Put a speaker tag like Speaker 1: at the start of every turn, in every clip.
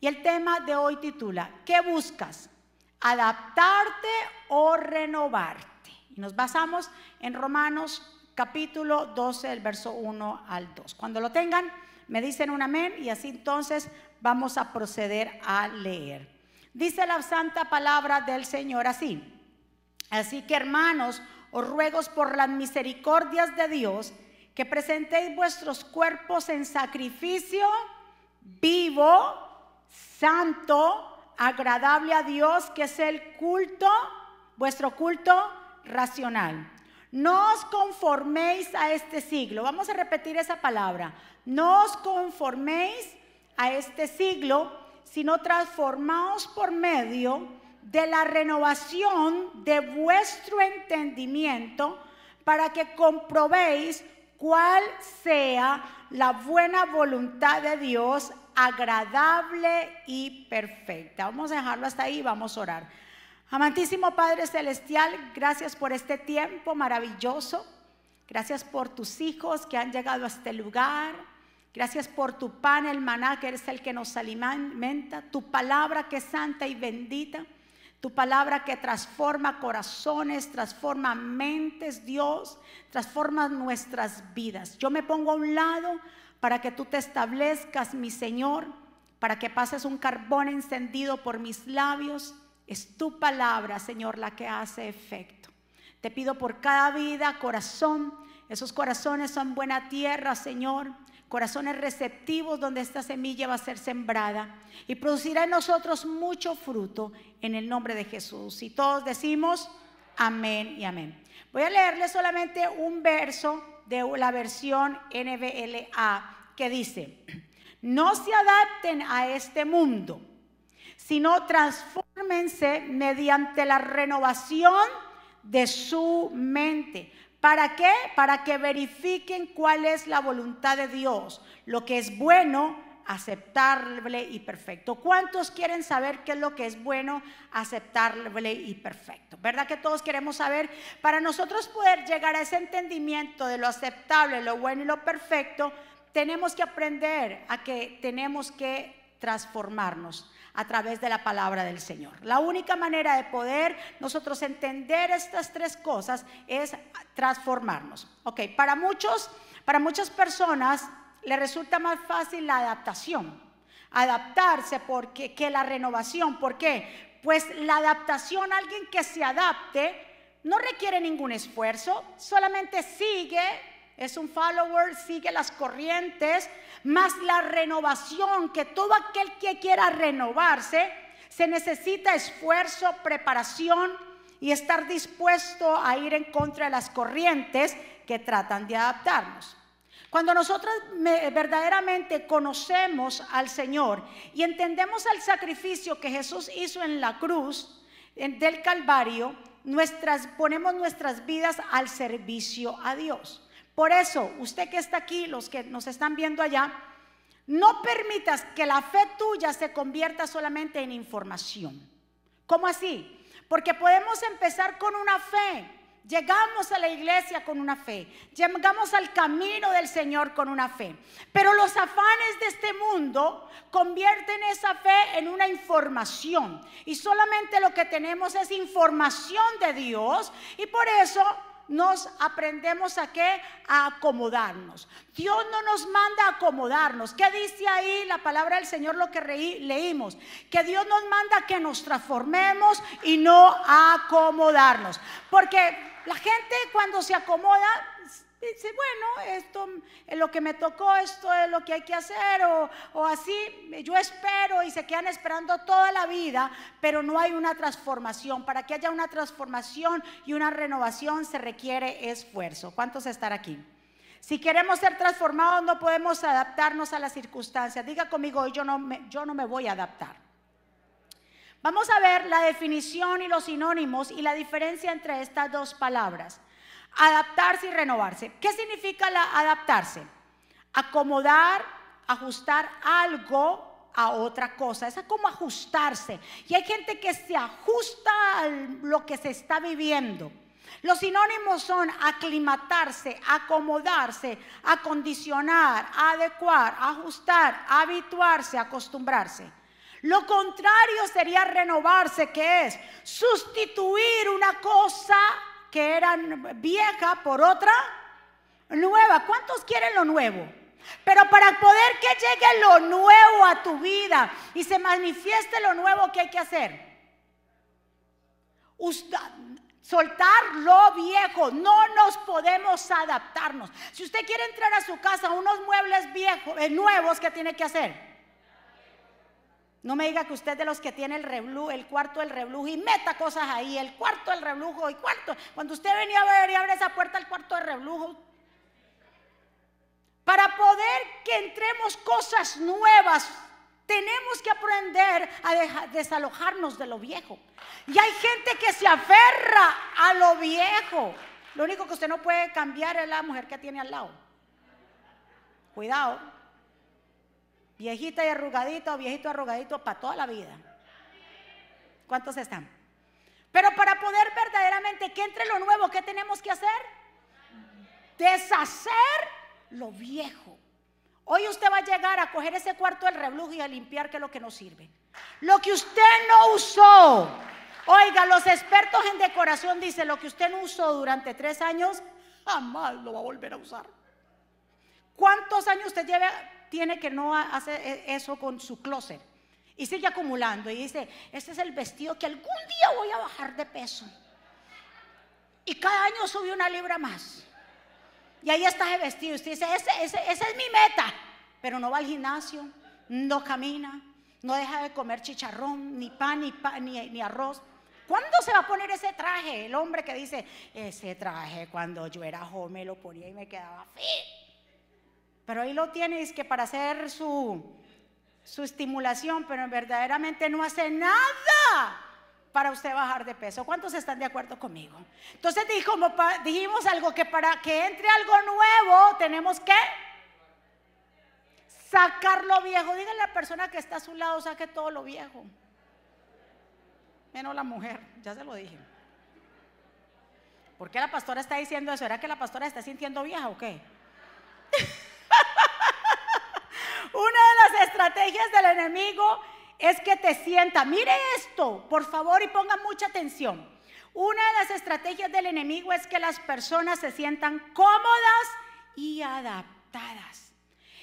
Speaker 1: Y el tema de hoy titula, ¿qué buscas? ¿Adaptarte o renovarte? Y nos basamos en Romanos capítulo 12, el verso 1 al 2. Cuando lo tengan, me dicen un amén y así entonces vamos a proceder a leer. Dice la santa palabra del Señor así. Así que hermanos, os ruego por las misericordias de Dios que presentéis vuestros cuerpos en sacrificio vivo, santo, agradable a Dios, que es el culto, vuestro culto racional. No os conforméis a este siglo. Vamos a repetir esa palabra. No os conforméis a este siglo, sino transformaos por medio de la renovación de vuestro entendimiento para que comprobéis cuál sea la buena voluntad de Dios, agradable y perfecta. Vamos a dejarlo hasta ahí y vamos a orar. Amantísimo Padre Celestial, gracias por este tiempo maravilloso. Gracias por tus hijos que han llegado a este lugar. Gracias por tu pan, el maná, que eres el que nos alimenta. Tu palabra que es santa y bendita. Tu palabra que transforma corazones, transforma mentes, Dios, transforma nuestras vidas. Yo me pongo a un lado para que tú te establezcas, mi Señor, para que pases un carbón encendido por mis labios es tu palabra, Señor, la que hace efecto. Te pido por cada vida, corazón. Esos corazones son buena tierra, Señor. Corazones receptivos donde esta semilla va a ser sembrada y producirá en nosotros mucho fruto en el nombre de Jesús. Y todos decimos amén y amén. Voy a leerle solamente un verso de la versión NBLA que dice, no se adapten a este mundo sino transfórmense mediante la renovación de su mente. ¿Para qué? Para que verifiquen cuál es la voluntad de Dios, lo que es bueno, aceptable y perfecto. ¿Cuántos quieren saber qué es lo que es bueno, aceptable y perfecto? ¿Verdad que todos queremos saber? Para nosotros poder llegar a ese entendimiento de lo aceptable, lo bueno y lo perfecto, tenemos que aprender a que tenemos que transformarnos a través de la palabra del Señor. La única manera de poder nosotros entender estas tres cosas es transformarnos. Ok, para muchos, para muchas personas le resulta más fácil la adaptación, adaptarse porque que la renovación. ¿Por qué? Pues la adaptación, alguien que se adapte, no requiere ningún esfuerzo, solamente sigue es un follower, sigue las corrientes, más la renovación, que todo aquel que quiera renovarse, se necesita esfuerzo, preparación y estar dispuesto a ir en contra de las corrientes que tratan de adaptarnos. Cuando nosotros verdaderamente conocemos al Señor y entendemos el sacrificio que Jesús hizo en la cruz del Calvario, ponemos nuestras vidas al servicio a Dios. Por eso, usted que está aquí, los que nos están viendo allá, no permitas que la fe tuya se convierta solamente en información. ¿Cómo así? Porque podemos empezar con una fe. Llegamos a la iglesia con una fe, llegamos al camino del Señor con una fe, pero los afanes de este mundo convierten esa fe en una información y solamente lo que tenemos es información de Dios y por eso nos aprendemos a qué? A acomodarnos. Dios no nos manda a acomodarnos. ¿Qué dice ahí la palabra del Señor lo que leímos? Que Dios nos manda que nos transformemos y no acomodarnos. Porque la gente cuando se acomoda dice, bueno, esto es lo que me tocó, esto es lo que hay que hacer, o, así, yo espero y se quedan esperando toda la vida, pero no hay una transformación. Para que haya una transformación y una renovación se requiere esfuerzo. ¿Cuántos están aquí? Si queremos ser transformados no podemos adaptarnos a las circunstancias. Diga conmigo, yo no yo no me voy a adaptar. Vamos a ver la definición y los sinónimos y la diferencia entre estas dos palabras. Adaptarse y renovarse. ¿Qué significa adaptarse? Acomodar, ajustar algo a otra cosa. Es como ajustarse. Y hay gente que se ajusta a lo que se está viviendo. Los sinónimos son aclimatarse, acomodarse, acondicionar, adecuar, ajustar, habituarse, acostumbrarse. Lo contrario sería renovarse, que es sustituir una cosa que era vieja por otra nueva. ¿Cuántos quieren lo nuevo? Pero para poder que llegue lo nuevo a tu vida y se manifieste lo nuevo que hay que hacer, soltar lo viejo, no nos podemos adaptarnos. Si usted quiere entrar a su casa unos muebles viejos, eh, nuevos, ¿qué tiene que hacer? No me diga que usted de los que tiene el reblujo, el cuarto del reblujo y meta cosas ahí, el cuarto del reblujo y cuarto. Cuando usted venía a ver y abre esa puerta al cuarto del reblujo, para poder que entremos cosas nuevas, tenemos que aprender a desalojarnos de lo viejo. Y hay gente que se aferra a lo viejo. Lo único que usted no puede cambiar es la mujer que tiene al lado. Cuidado viejita y arrugadita o viejito arrugadito para toda la vida. ¿Cuántos están? Pero para poder verdaderamente que entre lo nuevo, ¿qué tenemos que hacer? Deshacer lo viejo. Hoy usted va a llegar a coger ese cuarto del reblujo y a limpiar que es lo que no sirve. Lo que usted no usó. Oiga, los expertos en decoración dicen lo que usted no usó durante tres años, jamás lo va a volver a usar. ¿Cuántos años usted lleva tiene que no hacer e, eso con su closet. Y sigue acumulando y dice, este es el vestido que algún día voy a bajar de peso. Y cada año sube una libra más. Y ahí está el vestido. Usted dice, ese, ese, esa es mi meta. Pero no va al gimnasio, no camina, no deja de comer chicharrón, ni pan, ni, pan, ni arroz. ¿Cuándo se va a poner ese traje? El hombre que dice, ese traje cuando yo era joven me lo ponía y me quedaba fit. Pero ahí lo tienes que para hacer su, su estimulación, pero verdaderamente no hace nada para usted bajar de peso. ¿Cuántos están de acuerdo conmigo? Entonces dijimos algo que para que entre algo nuevo tenemos que sacar lo viejo. Dígale a la persona que está a su lado, saque todo lo viejo. Menos la mujer, ya se lo dije. ¿Por qué la pastora está diciendo eso? ¿Era que la pastora está sintiendo vieja o qué? Una de las estrategias del enemigo es que te sienta. Mire esto, por favor, y ponga mucha atención. Una de las estrategias del enemigo es que las personas se sientan cómodas y adaptadas.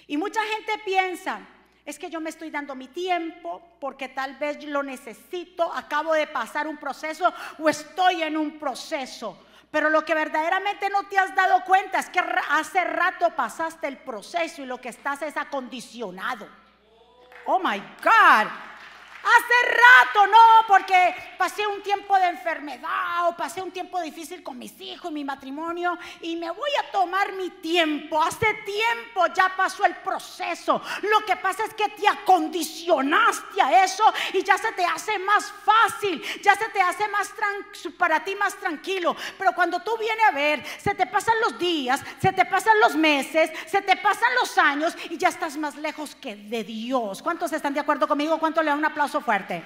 Speaker 1: Y mucha gente piensa, es que yo me estoy dando mi tiempo porque tal vez lo necesito, acabo de pasar un proceso o estoy en un proceso. Pero lo que verdaderamente no te has dado cuenta es que hace rato pasaste el proceso y lo que estás es acondicionado. Oh my God. Hace rato, no, porque pasé un tiempo de enfermedad o pasé un tiempo difícil con mis hijos y mi matrimonio y me voy a tomar mi tiempo. Hace tiempo ya pasó el proceso. Lo que pasa es que te acondicionaste a eso y ya se te hace más fácil, ya se te hace más para ti más tranquilo. Pero cuando tú vienes a ver, se te pasan los días, se te pasan los meses, se te pasan los años y ya estás más lejos que de Dios. ¿Cuántos están de acuerdo conmigo? ¿Cuánto le da un aplauso? Fuerte.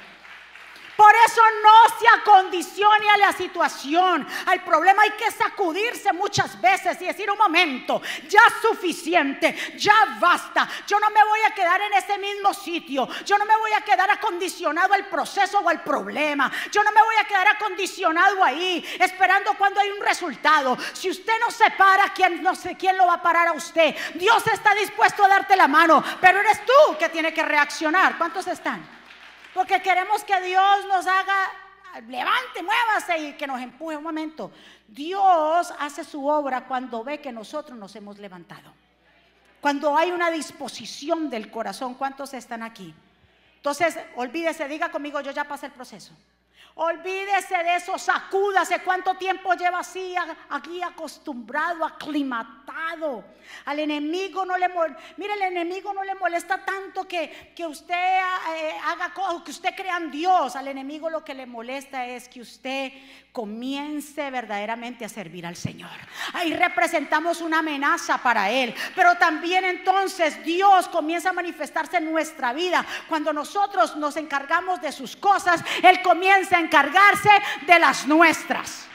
Speaker 1: Por eso no se acondicione a la situación. Al problema hay que sacudirse muchas veces y decir un momento, ya suficiente, ya basta. Yo no me voy a quedar en ese mismo sitio. Yo no me voy a quedar acondicionado al proceso o al problema. Yo no me voy a quedar acondicionado ahí esperando cuando hay un resultado. Si usted no se para, ¿quién, no sé quién lo va a parar a usted? Dios está dispuesto a darte la mano, pero eres tú que tiene que reaccionar. ¿Cuántos están? Porque queremos que Dios nos haga, levante, muévase y que nos empuje un momento. Dios hace su obra cuando ve que nosotros nos hemos levantado. Cuando hay una disposición del corazón, ¿cuántos están aquí? Entonces, olvídese, diga conmigo, yo ya pasé el proceso. Olvídese de eso, sacúdase. ¿Cuánto tiempo lleva así, aquí acostumbrado, aclimatado? Al enemigo no le molesta. Mire, el enemigo no le molesta tanto que, que usted eh, haga que usted crea en Dios. Al enemigo lo que le molesta es que usted comience verdaderamente a servir al Señor. Ahí representamos una amenaza para Él. Pero también entonces Dios comienza a manifestarse en nuestra vida. Cuando nosotros nos encargamos de sus cosas, Él comienza a encargarse de las nuestras.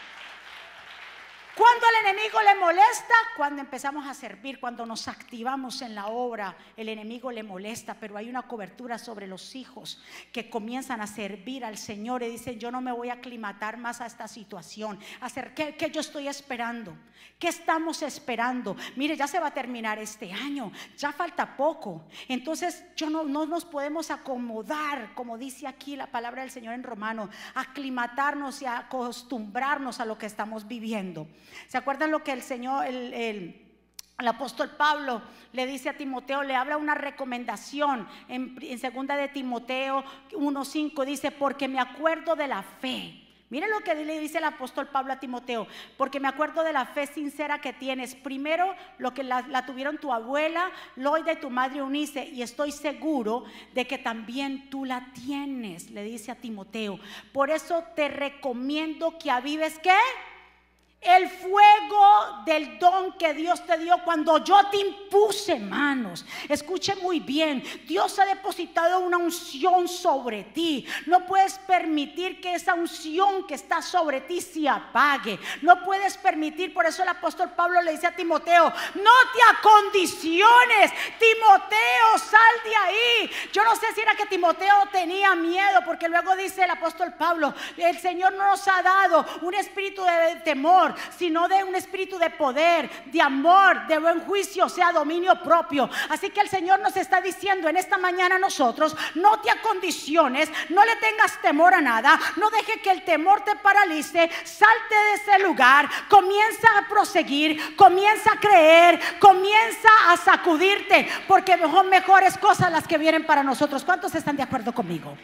Speaker 1: Cuando el enemigo le molesta, cuando empezamos a servir, cuando nos activamos en la obra, el enemigo le molesta, pero hay una cobertura sobre los hijos que comienzan a servir al Señor y dicen, yo no me voy a aclimatar más a esta situación. Hacer, ¿qué, ¿Qué yo estoy esperando? ¿Qué estamos esperando? Mire, ya se va a terminar este año, ya falta poco. Entonces, yo no, no nos podemos acomodar, como dice aquí la palabra del Señor en Romano, aclimatarnos y acostumbrarnos a lo que estamos viviendo. ¿Se acuerdan lo que el Señor, el, apóstol Pablo le dice a Timoteo, le habla una recomendación en, en segunda de Timoteo 1.5, dice, porque me acuerdo de la fe. Miren lo que le dice el apóstol Pablo a Timoteo, porque me acuerdo de la fe sincera que tienes. Primero, lo que la, la tuvieron tu abuela, Loida y tu madre Unice, y estoy seguro de que también tú la tienes, le dice a Timoteo. Por eso te recomiendo que avives, ¿qué? El fuego del don que Dios te dio cuando yo te impuse manos. Escuche muy bien, Dios ha depositado una unción sobre ti. No puedes permitir que esa unción que está sobre ti se apague. No puedes permitir, por eso el apóstol Pablo le dice a Timoteo, no te acondiciones, Timoteo, sal de ahí. Yo no sé si era que Timoteo tenía miedo, porque luego dice el apóstol Pablo, el Señor no nos ha dado un espíritu de temor sino de un espíritu de poder, de amor, de buen juicio, sea dominio propio. Así que el Señor nos está diciendo en esta mañana a nosotros, no te acondiciones, no le tengas temor a nada, no deje que el temor te paralice, salte de ese lugar, comienza a proseguir, comienza a creer, comienza a sacudirte, porque son mejores cosas las que vienen para nosotros. ¿Cuántos están de acuerdo conmigo?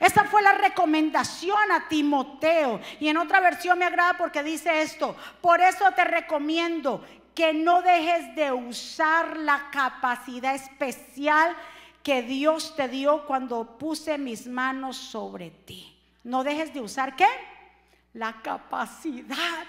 Speaker 1: Esa fue la recomendación a Timoteo. Y en otra versión me agrada porque dice esto. Por eso te recomiendo que no dejes de usar la capacidad especial que Dios te dio cuando puse mis manos sobre ti. No dejes de usar qué? La capacidad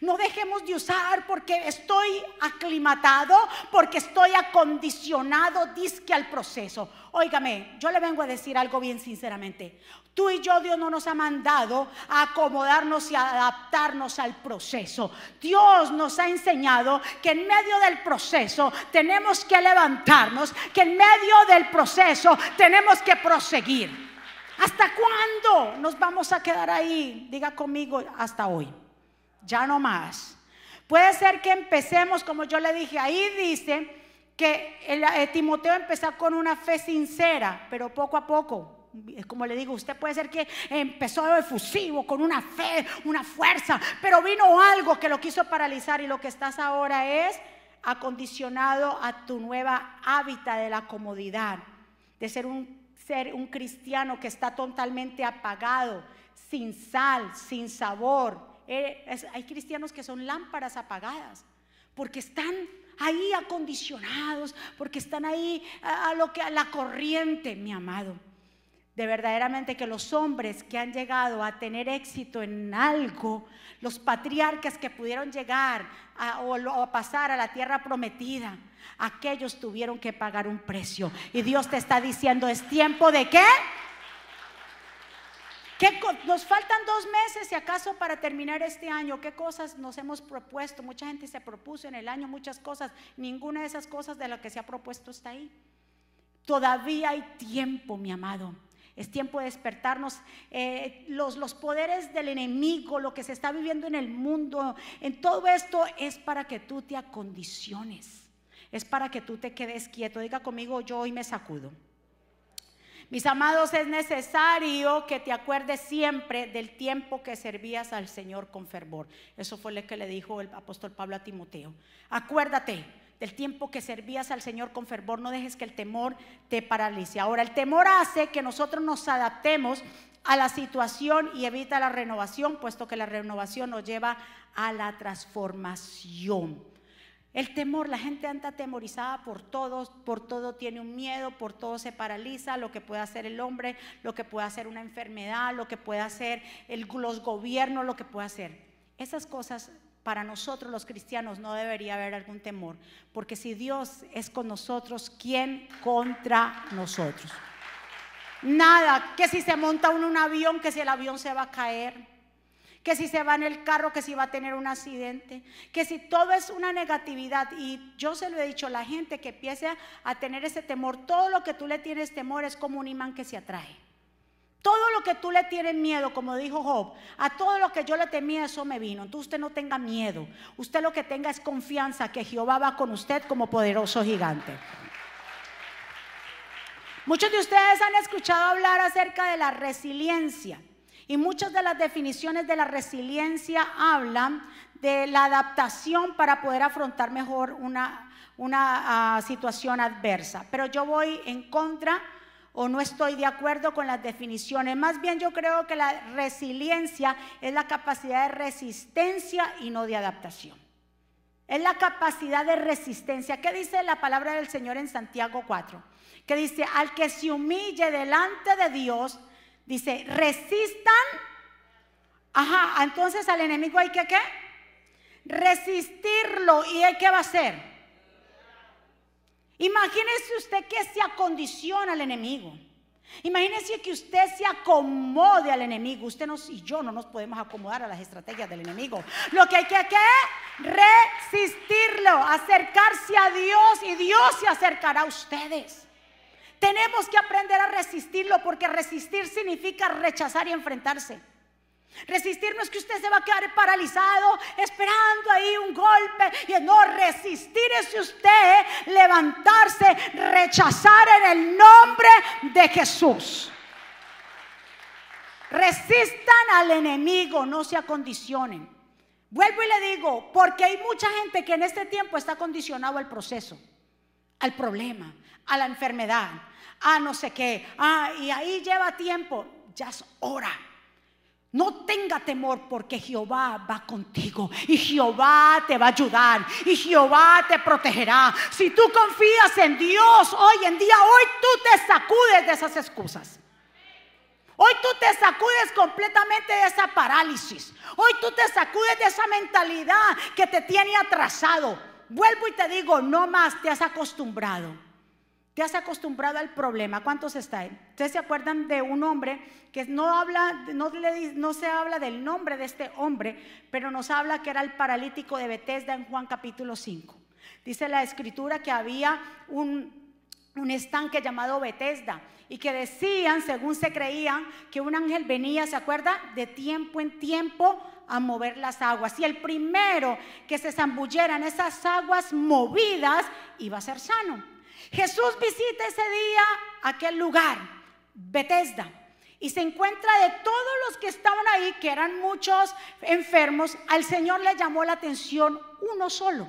Speaker 1: no dejemos de usar porque estoy aclimatado, porque estoy acondicionado, disque al proceso. Óigame, yo le vengo a decir algo bien sinceramente. Tú y yo, Dios no nos ha mandado a acomodarnos y a adaptarnos al proceso. Dios nos ha enseñado que en medio del proceso tenemos que levantarnos, que en medio del proceso tenemos que proseguir. ¿Hasta cuándo nos vamos a quedar ahí? Diga conmigo, hasta hoy ya no más. Puede ser que empecemos, como yo le dije, ahí dice que el, eh, Timoteo empezó con una fe sincera, pero poco a poco. Como le digo, usted puede ser que empezó efusivo, con una fe, una fuerza, pero vino algo que lo quiso paralizar y lo que estás ahora es acondicionado a tu nueva hábitat de la comodidad, de ser un ser un cristiano que está totalmente apagado, sin sal, sin sabor, eh, hay cristianos que son lámparas apagadas porque están ahí acondicionados, porque están ahí a, lo que a la corriente, mi amado. De verdaderamente que los hombres que han llegado a tener éxito en algo, los patriarcas que pudieron llegar a, o, o pasar a la tierra prometida, aquellos tuvieron que pagar un precio. Y Dios te está diciendo, es tiempo de qué? Nos faltan dos meses, si acaso, para terminar este año. ¿Qué cosas nos hemos propuesto? Mucha gente se propuso en el año muchas cosas. Ninguna de esas cosas de las que se ha propuesto está ahí. Todavía hay tiempo, mi amado. Es tiempo de despertarnos. Eh, los, los poderes del enemigo, lo que se está viviendo en el mundo, en todo esto es para que tú te acondiciones. Es para que tú te quedes quieto. Diga conmigo, yo hoy me sacudo. Mis amados, es necesario que te acuerdes siempre del tiempo que servías al Señor con fervor. Eso fue lo que le dijo el apóstol Pablo a Timoteo. Acuérdate del tiempo que servías al Señor con fervor. No dejes que el temor te paralice. Ahora, el temor hace que nosotros nos adaptemos a la situación y evita la renovación, puesto que la renovación nos lleva a la transformación. El temor, la gente anda atemorizada por todo, por todo tiene un miedo, por todo se paraliza, lo que puede hacer el hombre, lo que puede hacer una enfermedad, lo que puede hacer el, los gobiernos, lo que puede hacer. Esas cosas para nosotros los cristianos no debería haber algún temor, porque si Dios es con nosotros, ¿quién contra nosotros? Nada, que si se monta uno un avión, que si el avión se va a caer, que si se va en el carro, que si va a tener un accidente, que si todo es una negatividad. Y yo se lo he dicho, la gente que empiece a tener ese temor, todo lo que tú le tienes temor es como un imán que se atrae. Todo lo que tú le tienes miedo, como dijo Job, a todo lo que yo le temía, eso me vino. Entonces usted no tenga miedo. Usted lo que tenga es confianza que Jehová va con usted como poderoso gigante. Muchos de ustedes han escuchado hablar acerca de la resiliencia. Y muchas de las definiciones de la resiliencia hablan de la adaptación para poder afrontar mejor una, una ah, situación adversa. Pero yo voy en contra o no estoy de acuerdo con las definiciones. Más bien yo creo que la resiliencia es la capacidad de resistencia y no de adaptación. Es la capacidad de resistencia. ¿Qué dice la palabra del Señor en Santiago 4? Que dice, al que se humille delante de Dios, dice, resistan. Ajá, entonces al enemigo hay que qué? Resistirlo. ¿Y hay que va a hacer? Imagínese usted que se acondiciona al enemigo. Imagínese que usted se acomode al enemigo. Usted y yo no nos podemos acomodar a las estrategias del enemigo. Lo que hay que es resistirlo, acercarse a Dios y Dios se acercará a ustedes. Tenemos que aprender a resistirlo porque resistir significa rechazar y enfrentarse. Resistir no es que usted se va a quedar paralizado esperando ahí un golpe. Y no, resistir es usted levantarse, rechazar en el nombre de Jesús. Resistan al enemigo, no se acondicionen. Vuelvo y le digo, porque hay mucha gente que en este tiempo está condicionado al proceso, al problema, a la enfermedad, a no sé qué. Ah, y ahí lleva tiempo. Ya es hora no tenga temor porque Jehová va contigo y Jehová te va a ayudar y Jehová te protegerá. Si tú confías en Dios hoy en día, hoy tú te sacudes de esas excusas. Hoy tú te sacudes completamente de esa parálisis. Hoy tú te sacudes de esa mentalidad que te tiene atrasado. Vuelvo y te digo, no más te has acostumbrado. Te has acostumbrado al problema. ¿Cuántos están? Ustedes se acuerdan de un hombre que no habla, no, no, se habla del nombre de este hombre, pero nos habla que era el paralítico de Bethesda en Juan capítulo 5. Dice la escritura que había un, estanque llamado Bethesda y que decían, según se creían, que un ángel venía, ¿se acuerda? De tiempo en tiempo a mover las aguas. Y el primero que se zambullera en esas aguas movidas iba a ser sano. Jesús visita ese día aquel lugar, Bethesda, y se encuentra de todos los que estaban ahí, que eran muchos enfermos, al Señor le llamó la atención uno solo.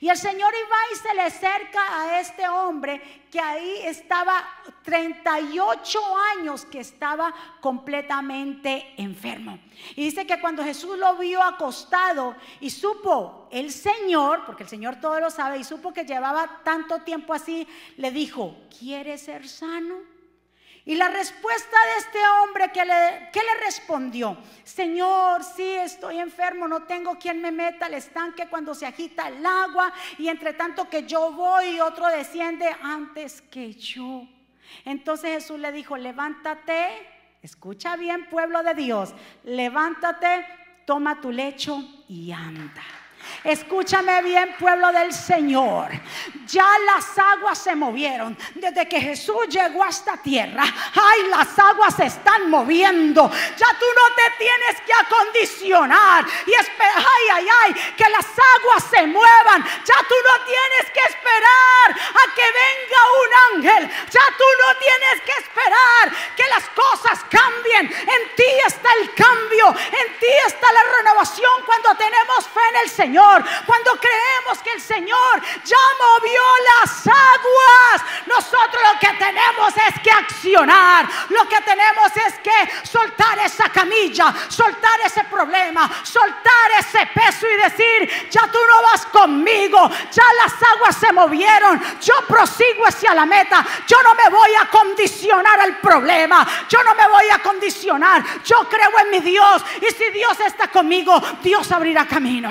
Speaker 1: Y el Señor iba y se le acerca a este hombre que ahí estaba 38 años que estaba completamente enfermo. Y dice que cuando Jesús lo vio acostado y supo el Señor, porque el Señor todo lo sabe, y supo que llevaba tanto tiempo así, le dijo, ¿quieres ser sano? Y la respuesta de este hombre que le, que le respondió, Señor, sí estoy enfermo, no tengo quien me meta al estanque cuando se agita el agua y entre tanto que yo voy otro desciende antes que yo. Entonces Jesús le dijo, levántate, escucha bien pueblo de Dios, levántate, toma tu lecho y anda. Escúchame bien, pueblo del Señor. Ya las aguas se movieron. Desde que Jesús llegó a esta tierra, ay, las aguas se están moviendo. Ya tú no te tienes que acondicionar y esperar, ay, ay, ay, que las aguas se muevan. Ya tú no tienes que esperar a que venga un ángel. Ya tú no tienes que esperar que las cosas cambien. En ti está el cambio. En ti está la renovación cuando tenemos fe en el Señor. Cuando creemos que el Señor ya movió las aguas, nosotros lo que tenemos es que accionar. Lo que tenemos es que soltar esa camilla, soltar ese problema, soltar ese peso y decir, ya tú no vas conmigo, ya las aguas se movieron, yo prosigo hacia la meta, yo no me voy a condicionar al problema, yo no me voy a condicionar, yo creo en mi Dios y si Dios está conmigo, Dios abrirá camino.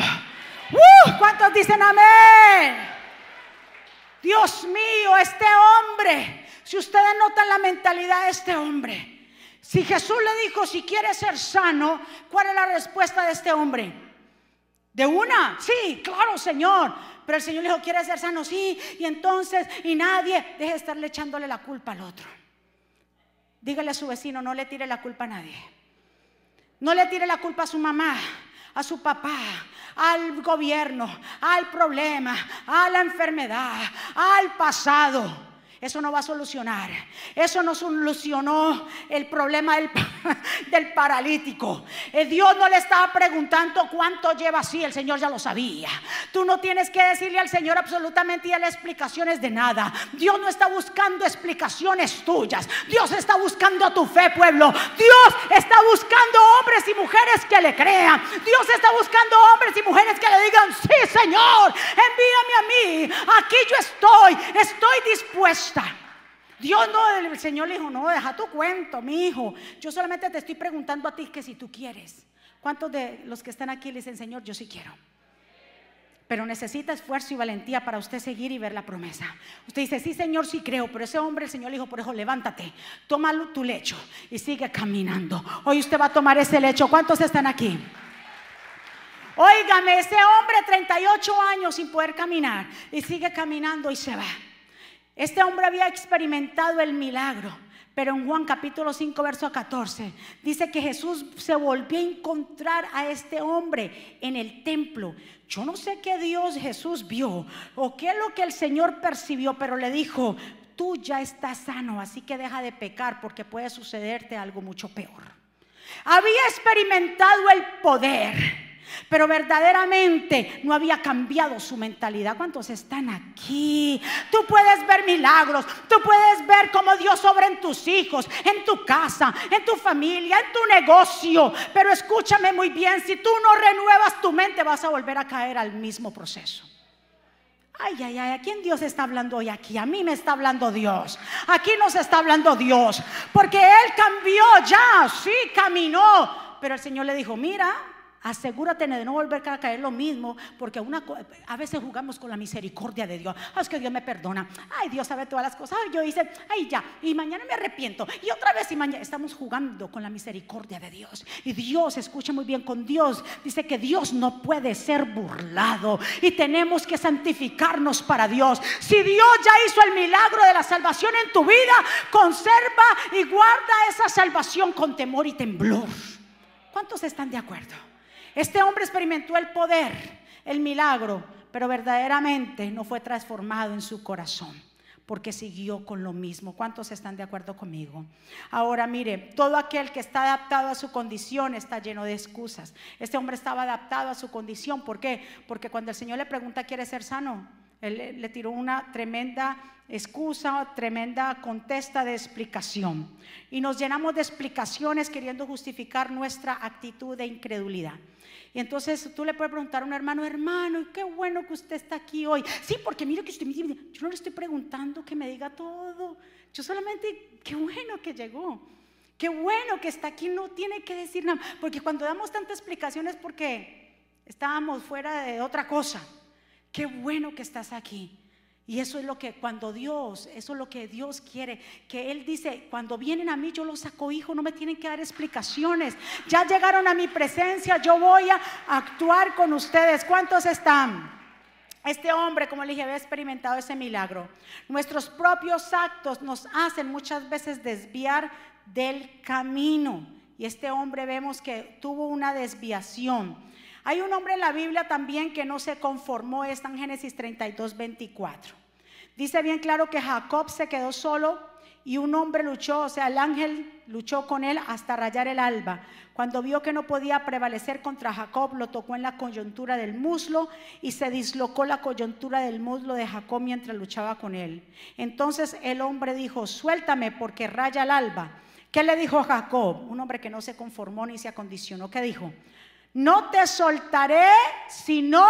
Speaker 1: ¿Cuántos dicen amén? Dios mío, este hombre, si ustedes notan la mentalidad de este hombre, Si Jesús le dijo, si quieres ser sano, ¿cuál es la respuesta de este hombre? De una, sí, claro, Señor. Pero el Señor le dijo, ¿quieres ser sano? Sí. Y entonces, y nadie, deje de estarle echándole la culpa al otro. Dígale a su vecino, no le tire la culpa a nadie. No le tire la culpa a su mamá, a su papá, al gobierno, al problema, a la enfermedad, al pasado. Eso no va a solucionar. Eso no solucionó el problema del, del paralítico. Eh, Dios no le estaba preguntando cuánto lleva así. El Señor ya lo sabía. Tú no tienes que decirle al Señor absolutamente y darle explicaciones de nada. Dios no está buscando explicaciones tuyas. Dios está buscando tu fe, pueblo. Dios está buscando hombres y mujeres que le crean. Dios está buscando hombres y mujeres que le digan, sí, Señor, envíame a mí. Aquí yo estoy. Estoy dispuesto Dios no, el Señor le dijo, no, deja tu cuento, mi hijo. Yo solamente te estoy preguntando a ti que si tú quieres. ¿Cuántos de los que están aquí le dicen, Señor, yo sí quiero? Pero necesita esfuerzo y valentía para usted seguir y ver la promesa. Usted dice, sí, Señor, sí creo, pero ese hombre, el Señor le dijo, por eso levántate, toma tu lecho y sigue caminando. Hoy usted va a tomar ese lecho. ¿Cuántos están aquí? Óigame, ese hombre, 38 años sin poder caminar y sigue caminando y se va. Este hombre había experimentado el milagro, pero en Juan capítulo 5, verso 14, dice que Jesús se volvió a encontrar a este hombre en el templo. Yo no sé qué Dios Jesús vio o qué es lo que el Señor percibió, pero le dijo, tú ya estás sano, así que deja de pecar porque puede sucederte algo mucho peor. Había experimentado el poder pero verdaderamente no había cambiado su mentalidad. ¿Cuántos están aquí? Tú puedes ver milagros, tú puedes ver cómo Dios obra en tus hijos, en tu casa, en tu familia, en tu negocio. Pero escúchame muy bien, si tú no renuevas tu mente vas a volver a caer al mismo proceso. Ay, ay, ay, ¿a quién Dios está hablando hoy aquí? A mí me está hablando Dios. Aquí nos está hablando Dios. Porque Él cambió ya, sí, caminó. Pero el Señor le dijo, mira, Asegúrate de no volver a caer lo mismo, porque a veces jugamos con la misericordia de Dios. Ah, es que Dios me perdona. Ay, Dios sabe todas las cosas. Ay, yo hice, ay, ya. Y mañana me arrepiento. Y otra vez, y mañana estamos jugando con la misericordia de Dios. Y Dios, escucha muy bien, con Dios dice que Dios no puede ser burlado. Y tenemos que santificarnos para Dios. Si Dios ya hizo el milagro de la salvación en tu vida, conserva y guarda esa salvación con temor y temblor. ¿Cuántos están de acuerdo? Este hombre experimentó el poder, el milagro, pero verdaderamente no fue transformado en su corazón porque siguió con lo mismo. ¿Cuántos están de acuerdo conmigo? Ahora mire, todo aquel que está adaptado a su condición está lleno de excusas. Este hombre estaba adaptado a su condición. ¿Por qué? Porque cuando el Señor le pregunta, ¿quiere ser sano? Él le tiró una tremenda excusa, tremenda contesta de explicación. Y nos llenamos de explicaciones queriendo justificar nuestra actitud de incredulidad. Y entonces tú le puedes preguntar a un hermano, hermano, qué bueno que usted está aquí hoy. Sí, porque mire que usted me dice, yo no le estoy preguntando que me diga todo. Yo solamente, qué bueno que llegó. Qué bueno que está aquí, no tiene que decir nada. Porque cuando damos tantas explicaciones porque estábamos fuera de otra cosa. Qué bueno que estás aquí. Y eso es lo que cuando Dios, eso es lo que Dios quiere, que Él dice, cuando vienen a mí yo los saco hijo, no me tienen que dar explicaciones. Ya llegaron a mi presencia, yo voy a actuar con ustedes. ¿Cuántos están? Este hombre, como le dije, había experimentado ese milagro. Nuestros propios actos nos hacen muchas veces desviar del camino. Y este hombre vemos que tuvo una desviación. Hay un hombre en la Biblia también que no se conformó, está en Génesis 32, 24. Dice bien claro que Jacob se quedó solo y un hombre luchó, o sea, el ángel luchó con él hasta rayar el alba. Cuando vio que no podía prevalecer contra Jacob, lo tocó en la coyuntura del muslo y se dislocó la coyuntura del muslo de Jacob mientras luchaba con él. Entonces el hombre dijo, suéltame porque raya el alba. ¿Qué le dijo Jacob? Un hombre que no se conformó ni se acondicionó. ¿Qué dijo? No te soltaré si no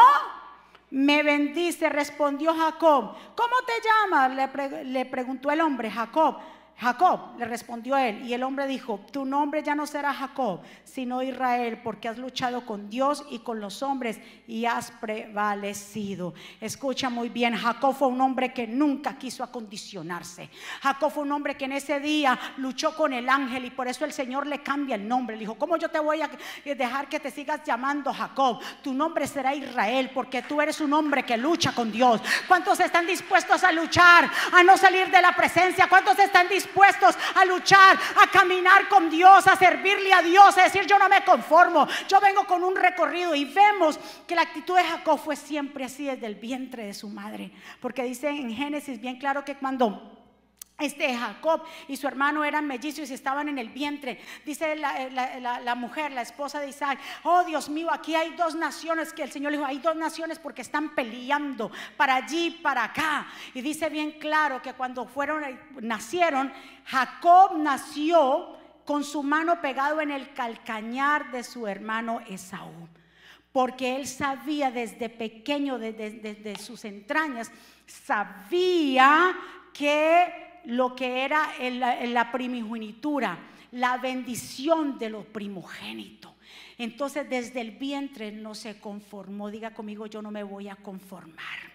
Speaker 1: me bendice, respondió Jacob. ¿Cómo te llamas? Le, preguntó el hombre, Jacob. Jacob, le respondió él, y el hombre dijo, tu nombre ya no será Jacob, sino Israel, porque has luchado con Dios y con los hombres y has prevalecido. Escucha muy bien, Jacob fue un hombre que nunca quiso acondicionarse. Jacob fue un hombre que en ese día luchó con el ángel y por eso el Señor le cambia el nombre. Le dijo, ¿cómo yo te voy a dejar que te sigas llamando Jacob? Tu nombre será Israel, porque tú eres un hombre que lucha con Dios. ¿Cuántos están dispuestos a luchar, a no salir de la presencia? ¿Cuántos están dispuestos? Dispuestos a luchar, a caminar con Dios, a servirle a Dios, a decir yo no me conformo, yo vengo con un recorrido y vemos que la actitud de Jacob fue siempre así desde el vientre de su madre, porque dice en Génesis bien claro que cuando este Jacob y su hermano eran mellizos y estaban en el vientre. Dice la, mujer, la esposa de Isaac, oh Dios mío, aquí hay dos naciones que el Señor dijo, hay dos naciones porque están peleando para allí, para acá. Y dice bien claro que cuando fueron, nacieron, Jacob nació con su mano pegado en el calcañar de su hermano Esaú. Porque él sabía desde pequeño, desde sus entrañas, sabía que lo que era en la, primogenitura, la bendición de los primogénitos. Entonces desde el vientre no se conformó. Diga conmigo, yo no me voy a conformar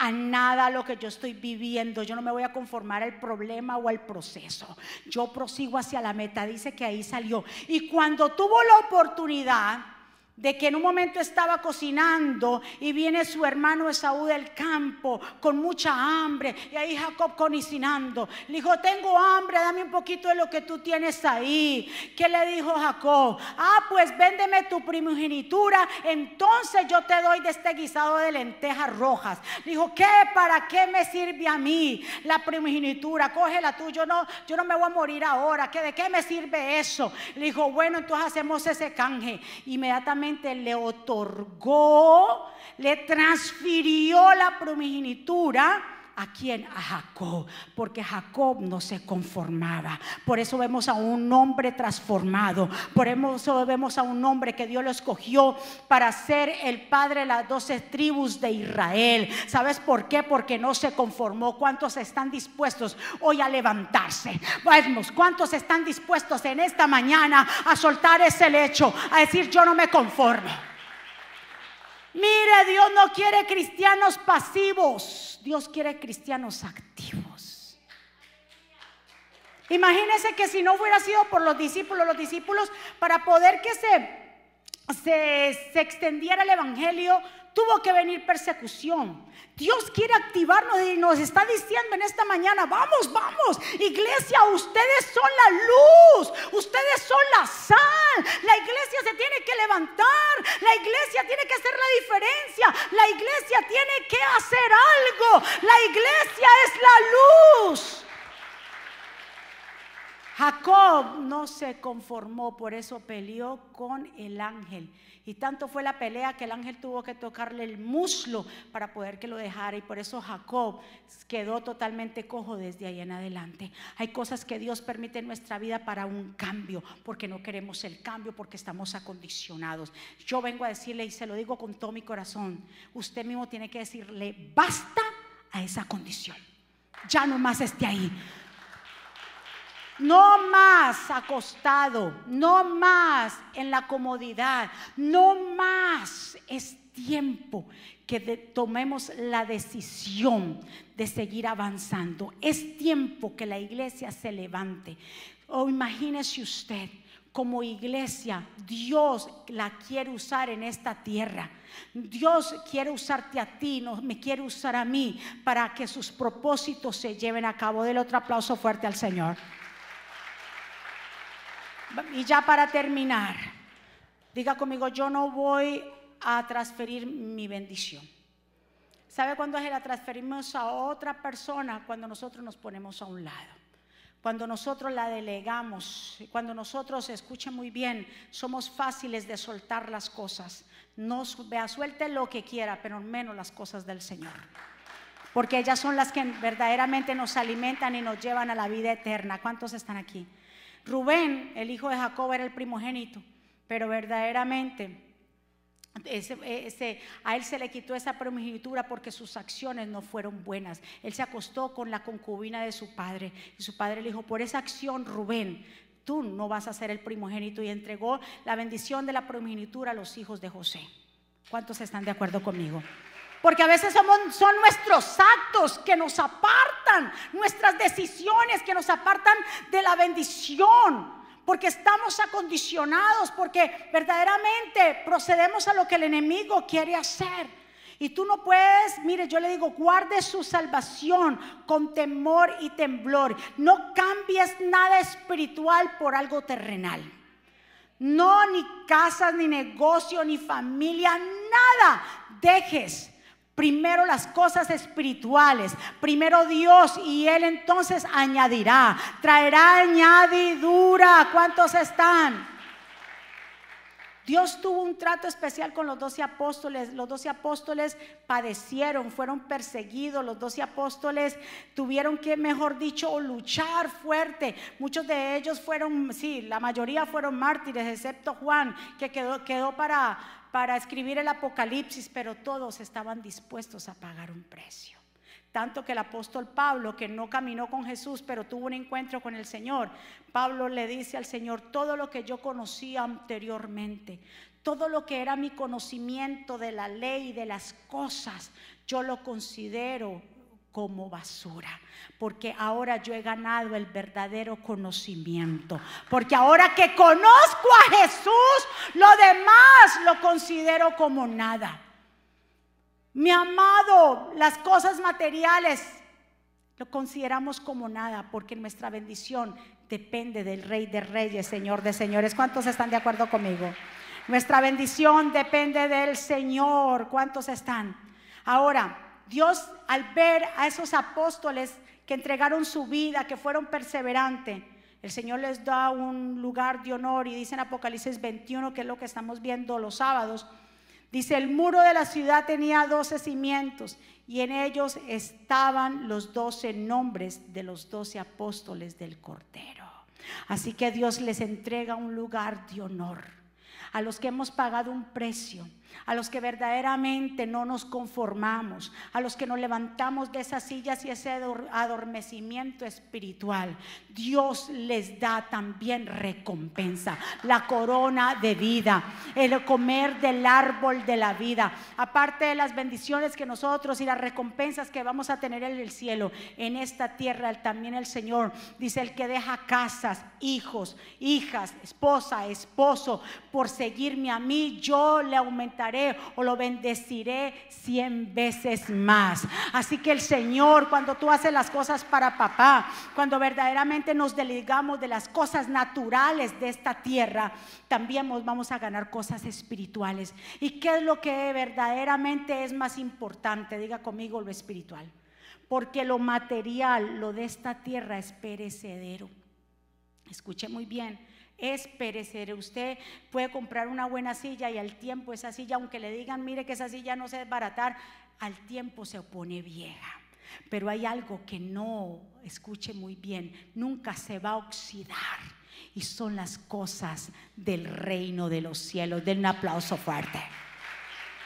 Speaker 1: a nada lo que yo estoy viviendo. Yo no me voy a conformar al problema o al proceso. Yo prosigo hacia la meta. Dice que ahí salió. Y cuando tuvo la oportunidad de que en un momento estaba cocinando y viene su hermano Esaú del campo con mucha hambre y ahí Jacob cocinando. Le dijo, tengo hambre, dame un poquito de lo que tú tienes ahí. ¿Qué le dijo Jacob? Ah, pues véndeme tu primogenitura, entonces yo te doy de este guisado de lentejas rojas. Le dijo, ¿qué? ¿Para qué me sirve a mí la primogenitura? Cógela tú, yo no, yo no me voy a morir ahora. ¿Qué, ¿De qué me sirve eso? Le dijo, bueno, entonces hacemos ese canje. Inmediatamente le otorgó, le transfirió la primogenitura. ¿A quién? A Jacob, porque Jacob no se conformaba. Por eso vemos a un hombre transformado. Por eso vemos a un hombre que Dios lo escogió para ser el padre de las doce tribus de Israel. ¿Sabes por qué? Porque no se conformó. ¿Cuántos están dispuestos hoy a levantarse? Vamos, ¿cuántos están dispuestos en esta mañana a soltar ese lecho? A decir, yo no me conformo. Mire, Dios no quiere cristianos pasivos, Dios quiere cristianos activos. Imagínense que si no hubiera sido por los discípulos, los discípulos, para poder que se, se, se extendiera el Evangelio, tuvo que venir persecución. Dios quiere activarnos y nos está diciendo en esta mañana, vamos, vamos, iglesia, ustedes son la luz, ustedes son la sal. La iglesia se tiene que levantar, la iglesia tiene que hacer la diferencia, la iglesia tiene que hacer algo, la iglesia es la luz. Jacob no se conformó, por eso peleó con el ángel. Y tanto fue la pelea que el ángel tuvo que tocarle el muslo para poder que lo dejara. Y por eso Jacob quedó totalmente cojo desde ahí en adelante. Hay cosas que Dios permite en nuestra vida para un cambio, porque no queremos el cambio, porque estamos acondicionados. Yo vengo a decirle, y se lo digo con todo mi corazón, usted mismo tiene que decirle, basta a esa condición. Ya no más esté ahí. No más acostado, no más en la comodidad, no más es tiempo que tomemos la decisión de seguir avanzando. Es tiempo que la iglesia se levante. O imagínese usted, como iglesia, Dios la quiere usar en esta tierra. Dios quiere usarte a ti, no me quiere usar a mí para que sus propósitos se lleven a cabo. Del otro aplauso fuerte al Señor. Y ya para terminar, diga conmigo, yo no voy a transferir mi bendición. ¿Sabe cuándo la transferimos a otra persona? Cuando nosotros nos ponemos a un lado. Cuando nosotros la delegamos, cuando nosotros, escuchen muy bien, somos fáciles de soltar las cosas. No vea, suelte lo que quiera, pero menos las cosas del Señor. Porque ellas son las que verdaderamente nos alimentan y nos llevan a la vida eterna. ¿Cuántos están aquí? Rubén, el hijo de Jacob, era el primogénito, pero verdaderamente a él se le quitó esa primogenitura porque sus acciones no fueron buenas. Él se acostó con la concubina de su padre y su padre le dijo, por esa acción, Rubén, tú no vas a ser el primogénito y entregó la bendición de la primogenitura a los hijos de José. ¿Cuántos están de acuerdo conmigo? Porque a veces somos, son nuestros actos que nos apartan, nuestras decisiones que nos apartan de la bendición porque estamos acondicionados, porque verdaderamente procedemos a lo que el enemigo quiere hacer. Y tú no puedes, mire, yo le digo, guarde su salvación con temor y temblor. No cambies nada espiritual por algo terrenal. No, ni casas, ni negocio, ni familia, nada dejes Primero las cosas espirituales, primero Dios y Él entonces añadirá, traerá añadidura. ¿Cuántos están? Dios tuvo un trato especial con los doce apóstoles. Los doce apóstoles padecieron, fueron perseguidos. Los doce apóstoles tuvieron que, mejor dicho, luchar fuerte. Muchos de ellos fueron, sí, la mayoría fueron mártires, excepto Juan, que quedó, quedó para, para escribir el Apocalipsis, pero todos estaban dispuestos a pagar un precio. Tanto que el apóstol Pablo, que no caminó con Jesús, pero tuvo un encuentro con el Señor, Pablo le dice al Señor, todo lo que yo conocía anteriormente, todo lo que era mi conocimiento de la ley y de las cosas, yo lo considero como basura, porque ahora yo he ganado el verdadero conocimiento, porque ahora que conozco a Jesús, lo demás lo considero como nada. Mi amado, las cosas materiales lo consideramos como nada, porque nuestra bendición depende del Rey de Reyes, Señor de Señores. ¿Cuántos están de acuerdo conmigo? Nuestra bendición depende del Señor. ¿Cuántos están? Ahora, Dios al ver a esos apóstoles que entregaron su vida, que fueron perseverantes, el Señor les da un lugar de honor y dice en Apocalipsis 21, que es lo que estamos viendo los sábados, dice, el muro de la ciudad tenía doce cimientos y en ellos estaban los doce nombres de los doce apóstoles del Cordero. Así que Dios les entrega un lugar de honor a los que hemos pagado un precio a los que verdaderamente no nos conformamos, a los que nos levantamos de esas sillas y ese adormecimiento espiritual, Dios les da también recompensa, la corona de vida, el comer del árbol de la vida, aparte de las bendiciones que nosotros y las recompensas que vamos a tener en el cielo, en esta tierra también el Señor dice el que deja casas, hijos, hijas, esposa, esposo, por seguirme a mí, yo le o lo bendeciré cien veces más. Así que el Señor, cuando tú haces las cosas para papá, cuando verdaderamente nos delegamos de las cosas naturales de esta tierra, también vamos a ganar cosas espirituales. ¿Y qué es lo que verdaderamente es más importante? Diga conmigo lo espiritual. Porque lo material, lo de esta tierra es perecedero. Escuche muy bien es perecer. Usted puede comprar una buena silla y al tiempo esa silla, aunque le digan, mire que esa silla no se desbaratar, al tiempo se opone vieja. Pero hay algo que no, escuche muy bien, nunca se va a oxidar. Y son las cosas del reino de los cielos. Den un aplauso fuerte.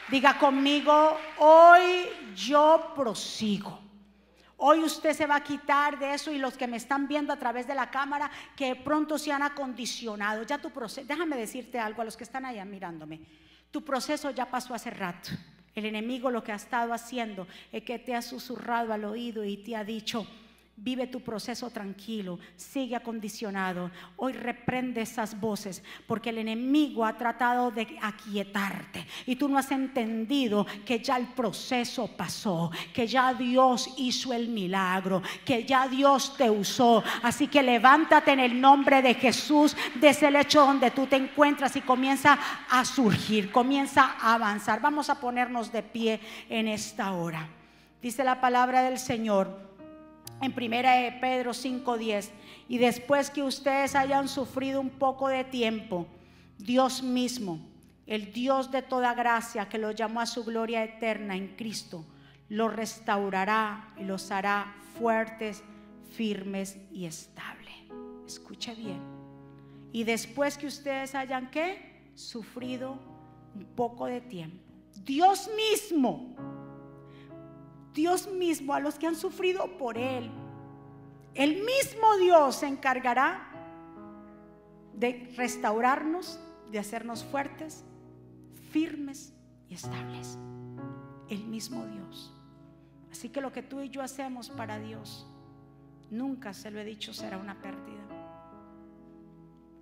Speaker 1: Diga conmigo, hoy yo prosigo. Hoy usted se va a quitar de eso y los que me están viendo a través de la cámara que pronto se han acondicionado. Ya tu proceso, déjame decirte algo a los que están allá mirándome. Tu proceso ya pasó hace rato. El enemigo lo que ha estado haciendo es que te ha susurrado al oído y te ha dicho, Vive tu proceso tranquilo, sigue acondicionado. Hoy reprende esas voces porque el enemigo ha tratado de aquietarte y tú no has entendido que ya el proceso pasó, que ya Dios hizo el milagro, que ya Dios te usó. Así que levántate en el nombre de Jesús desde el hecho donde tú te encuentras y comienza a surgir, comienza a avanzar. Vamos a ponernos de pie en esta hora. Dice la palabra del Señor en primera de Pedro 5:10, y después que ustedes hayan sufrido un poco de tiempo, Dios mismo, el Dios de toda gracia que los llamó a su gloria eterna en Cristo, los restaurará y los hará fuertes, firmes y estables. Escuche bien. Y después que ustedes hayan qué? Sufrido un poco de tiempo, Dios mismo, Dios mismo, a los que han sufrido por Él, el mismo Dios se encargará de restaurarnos, de hacernos fuertes, firmes y estables. El mismo Dios. Así que lo que tú y yo hacemos para Dios, nunca se lo he dicho será una pérdida.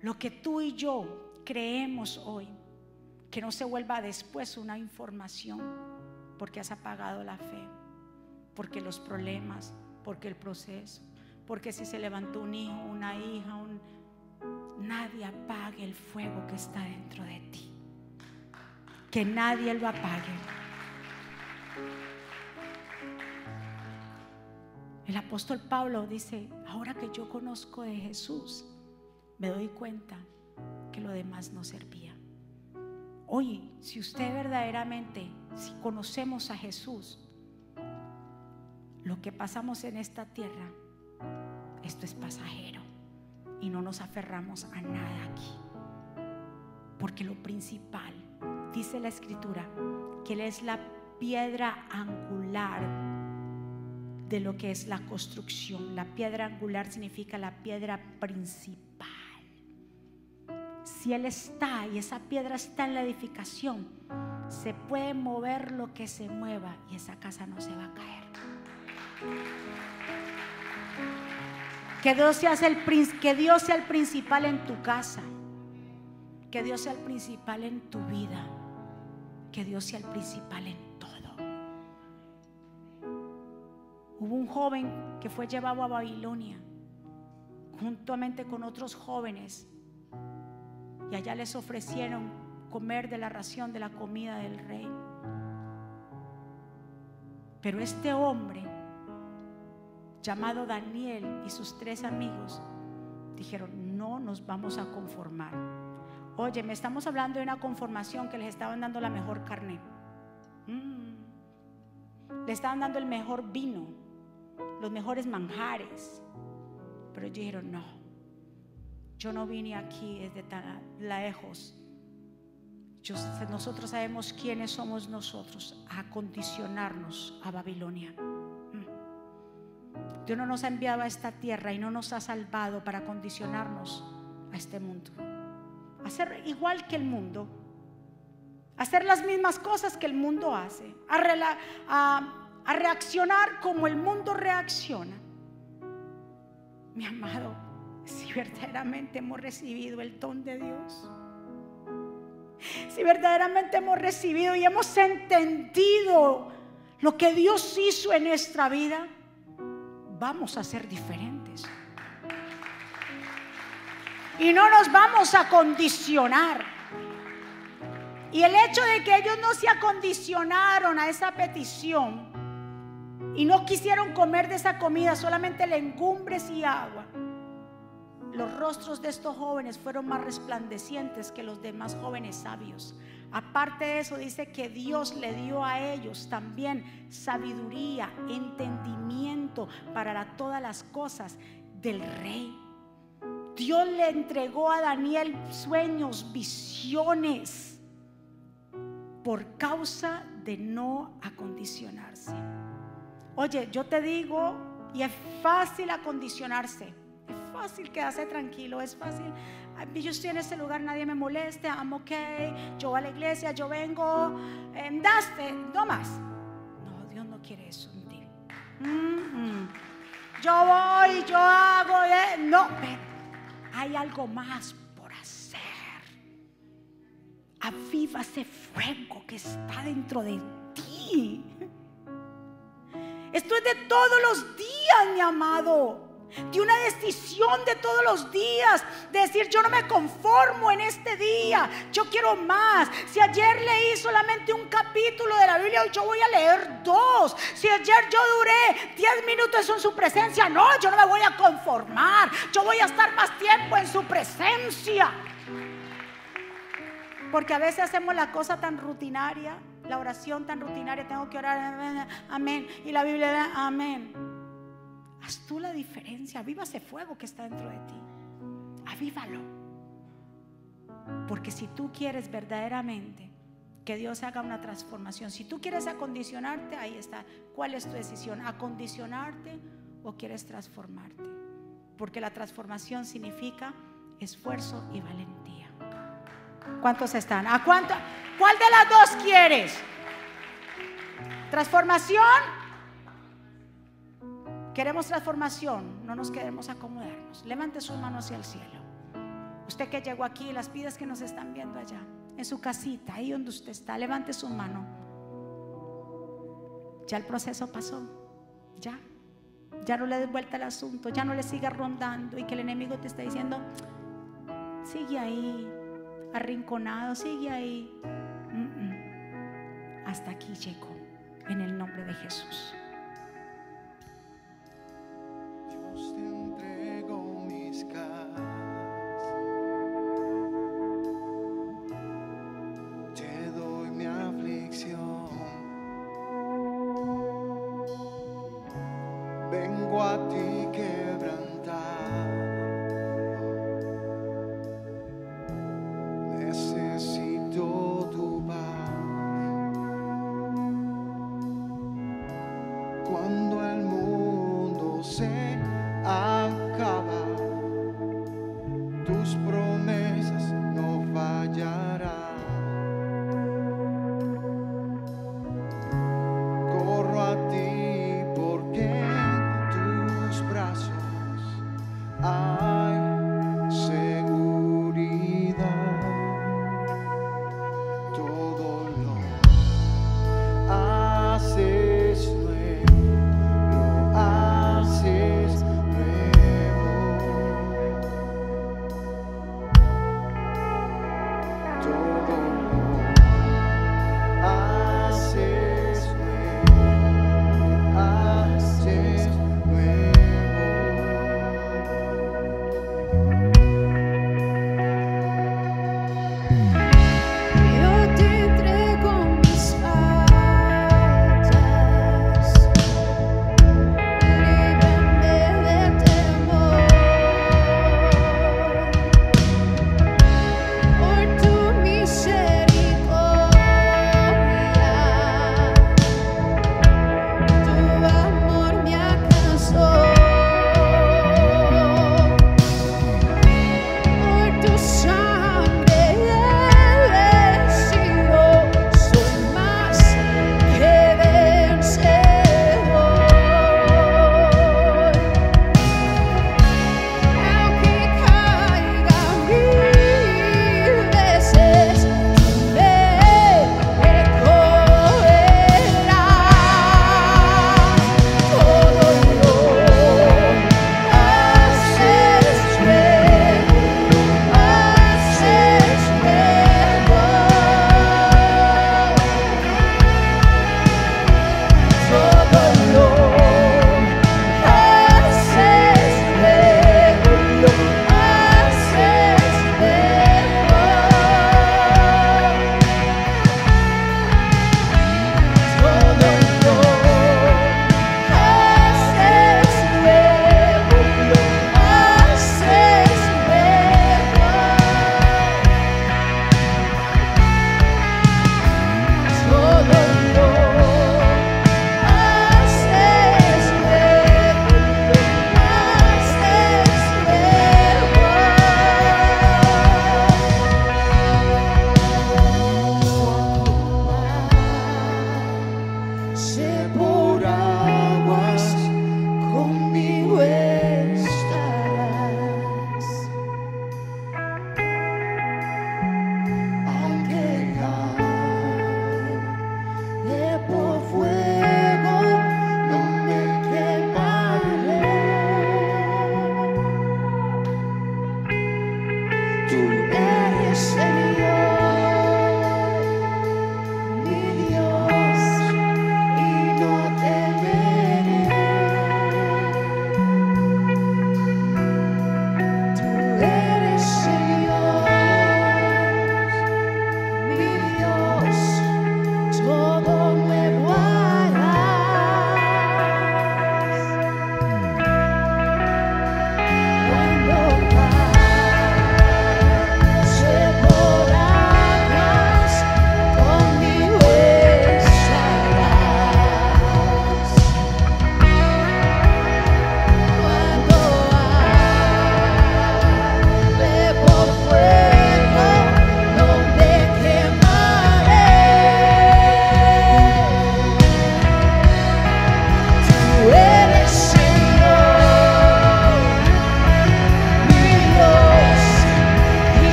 Speaker 1: Lo que tú y yo creemos hoy, que no se vuelva después una información, porque has apagado la fe, porque los problemas, porque el proceso, porque si se levantó un hijo, una hija, un, nadie apague el fuego que está dentro de ti. Que nadie lo apague. El apóstol Pablo dice, ahora que yo conozco de Jesús, me doy cuenta que lo demás no servía. Oye, si usted verdaderamente, si conocemos a Jesús, lo que pasamos en esta tierra, esto es pasajero y no nos aferramos a nada aquí. Porque lo principal, dice la escritura, que Él es la piedra angular de lo que es la construcción. La piedra angular significa la piedra principal. Si Él está y esa piedra está en la edificación, se puede mover lo que se mueva y esa casa no se va a caer. Que Dios sea el, que Dios sea el principal en tu casa. Que Dios sea el principal en tu vida. Que Dios sea el principal en todo. Hubo un joven que fue llevado a Babilonia juntamente con otros jóvenes y allá les ofrecieron comer de la ración de la comida del rey. Pero este hombre llamado Daniel y sus tres amigos dijeron, no nos vamos a conformar. Oye, me estamos hablando de una conformación que les estaban dando la mejor carne. Mm. Le estaban dando el mejor vino, los mejores manjares. Pero ellos dijeron, no, yo no vine aquí desde tan lejos. nosotros sabemos quiénes somos nosotros a condicionarnos a Babilonia. Dios no nos ha enviado a esta tierra y no nos ha salvado para condicionarnos a este mundo. A ser igual que el mundo. Hacer las mismas cosas que el mundo hace. A, a reaccionar como el mundo reacciona. Mi amado, si verdaderamente hemos recibido el don de Dios. Si verdaderamente hemos recibido y hemos entendido lo que Dios hizo en nuestra vida vamos a ser diferentes. Y no nos vamos a condicionar. Y el hecho de que ellos no se acondicionaron a esa petición y no quisieron comer de esa comida, solamente legumbres y agua, los rostros de estos jóvenes fueron más resplandecientes que los demás jóvenes sabios. Aparte de eso, dice que Dios le dio a ellos también sabiduría, entendimiento para todas las cosas del rey. Dios le entregó a Daniel sueños, visiones, por causa de no acondicionarse. Oye, yo te digo, y es fácil acondicionarse, es fácil quedarse tranquilo, es fácil yo estoy en este lugar, nadie me moleste, I'm ok, yo voy a la iglesia, yo vengo, eh, no más. No, Dios no quiere eso en ti. Yo voy, yo hago, eh, no, hay algo más por hacer. Aviva ese fuego que está dentro de ti. Esto es de todos los días, mi amado de una decisión de todos los días, de decir yo no me conformo en este día, yo quiero más. Si ayer leí solamente un capítulo de la Biblia, hoy yo voy a leer dos. Si ayer yo duré 10 minutos en su presencia, no, yo no me voy a conformar, yo voy a estar más tiempo en su presencia. Porque a veces hacemos la cosa tan rutinaria, la oración tan rutinaria, tengo que orar, amén, y la Biblia, amén. Haz tú la diferencia. Aviva ese fuego que está dentro de ti. Avívalo. Porque si tú quieres verdaderamente
Speaker 2: Que Dios haga una transformación. Si tú quieres acondicionarte, ahí está. ¿Cuál es tu decisión? ¿Acondicionarte o quieres transformarte? Porque la transformación significa esfuerzo y valentía. ¿Cuántos están? ¿A cuánto? ¿Cuál de las dos quieres? ¿Transformación? Queremos transformación, no nos queremos acomodarnos. Levante sus manos hacia el cielo. Usted que llegó aquí, las pidas que nos están viendo allá, en su casita, ahí donde usted está, levante su mano. Ya el proceso pasó, ya. Ya no le des vuelta al asunto, ya no le siga rondando y que el enemigo te está diciendo, sigue ahí, arrinconado, sigue ahí. Hasta aquí llegó, en el nombre de Jesús.
Speaker 1: Todo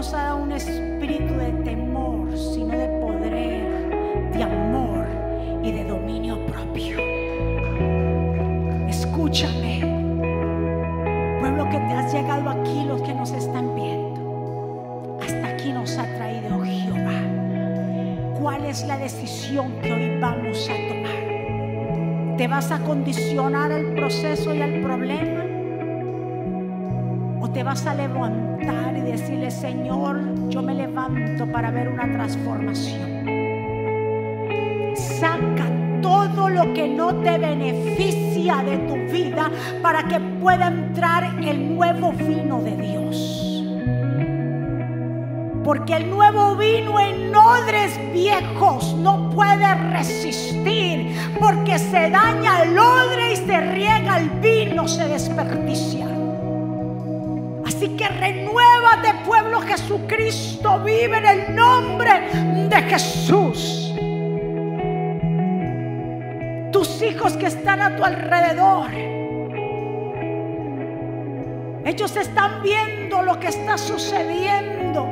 Speaker 1: nos ha dado un espíritu de temor, sino de poder, de amor y de dominio propio. Escúchame, pueblo que te has llegado aquí, los que nos están viendo. Hasta aquí nos ha traído Jehová. ¿Cuál es la decisión que hoy vamos a tomar? ¿Te vas a condicionar al proceso y al problema? ¿O te vas a levantar y decirle, Señor, yo me levanto para ver una transformación? Saca todo lo que no te beneficia de tu vida para que pueda entrar el nuevo vino de Dios. Porque el nuevo vino en odres viejos no puede resistir. Porque se daña el odre y se riega el vino, se desperdicia. Así que renuévate, pueblo. Jesucristo vive en el nombre de Jesús. Tus hijos que están a tu alrededor. Ellos están viendo lo que está sucediendo.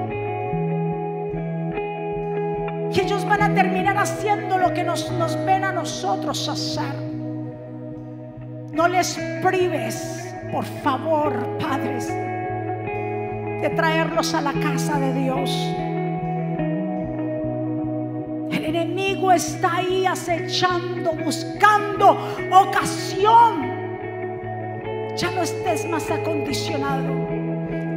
Speaker 1: Y ellos van a terminar haciendo lo que nos, nos ven a nosotros hacer. No les prives, por favor, padres, de traerlos a la casa de Dios. El enemigo está ahí acechando, buscando ocasión. Ya no estés más acondicionado.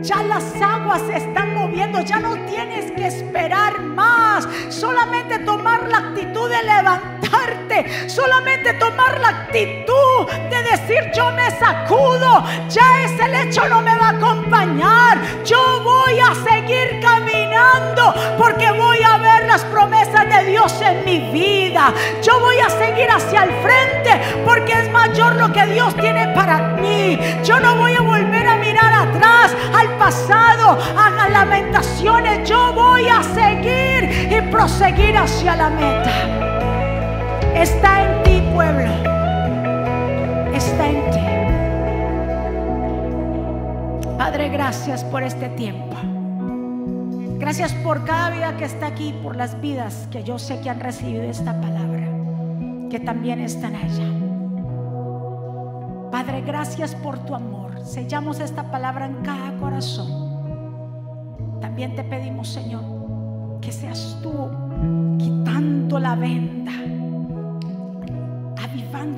Speaker 1: Ya las aguas se están moviendo, ya no tienes que esperar más. Solamente tomar la actitud de levantarte, solamente tomar la actitud de decir yo me sacudo, ya ese lecho no me va a acompañar. Yo voy a seguir caminando porque voy a ver las promesas de Dios en mi vida. Yo voy a seguir hacia el frente porque es mayor lo que Dios tiene para mí. Yo no voy a volver a mirar atrás al pasado, a las lamentaciones. Yo voy a seguir y proseguir hacia la meta. Está en ti, pueblo. Padre, gracias por este tiempo. Gracias por cada vida que está aquí, por las vidas que yo sé que han recibido esta palabra, que también están allá. Padre, gracias por tu amor. Sellamos esta palabra en cada corazón. También te pedimos, Señor, que seas tú quitando la venda,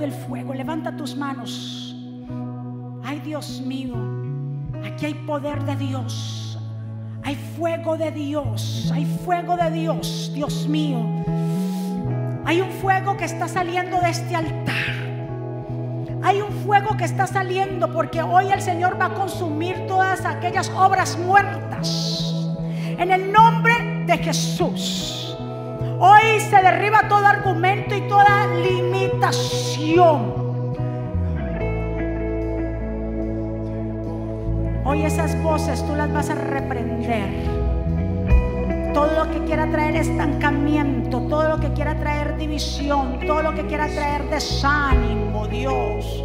Speaker 1: el fuego. Levanta tus manos. Ay, Dios mío, aquí hay poder de Dios. Hay fuego de Dios, hay fuego de Dios, Dios mío. Hay un fuego que está saliendo de este altar. Hay un fuego que está saliendo porque hoy el Señor va a consumir todas aquellas obras muertas. En el nombre de Jesús. Hoy se derriba todo argumento y toda limitación. Hoy esas voces tú las vas a reprender. Todo lo que quiera traer estancamiento, todo lo que quiera traer división, todo lo que quiera traer desánimo, Dios.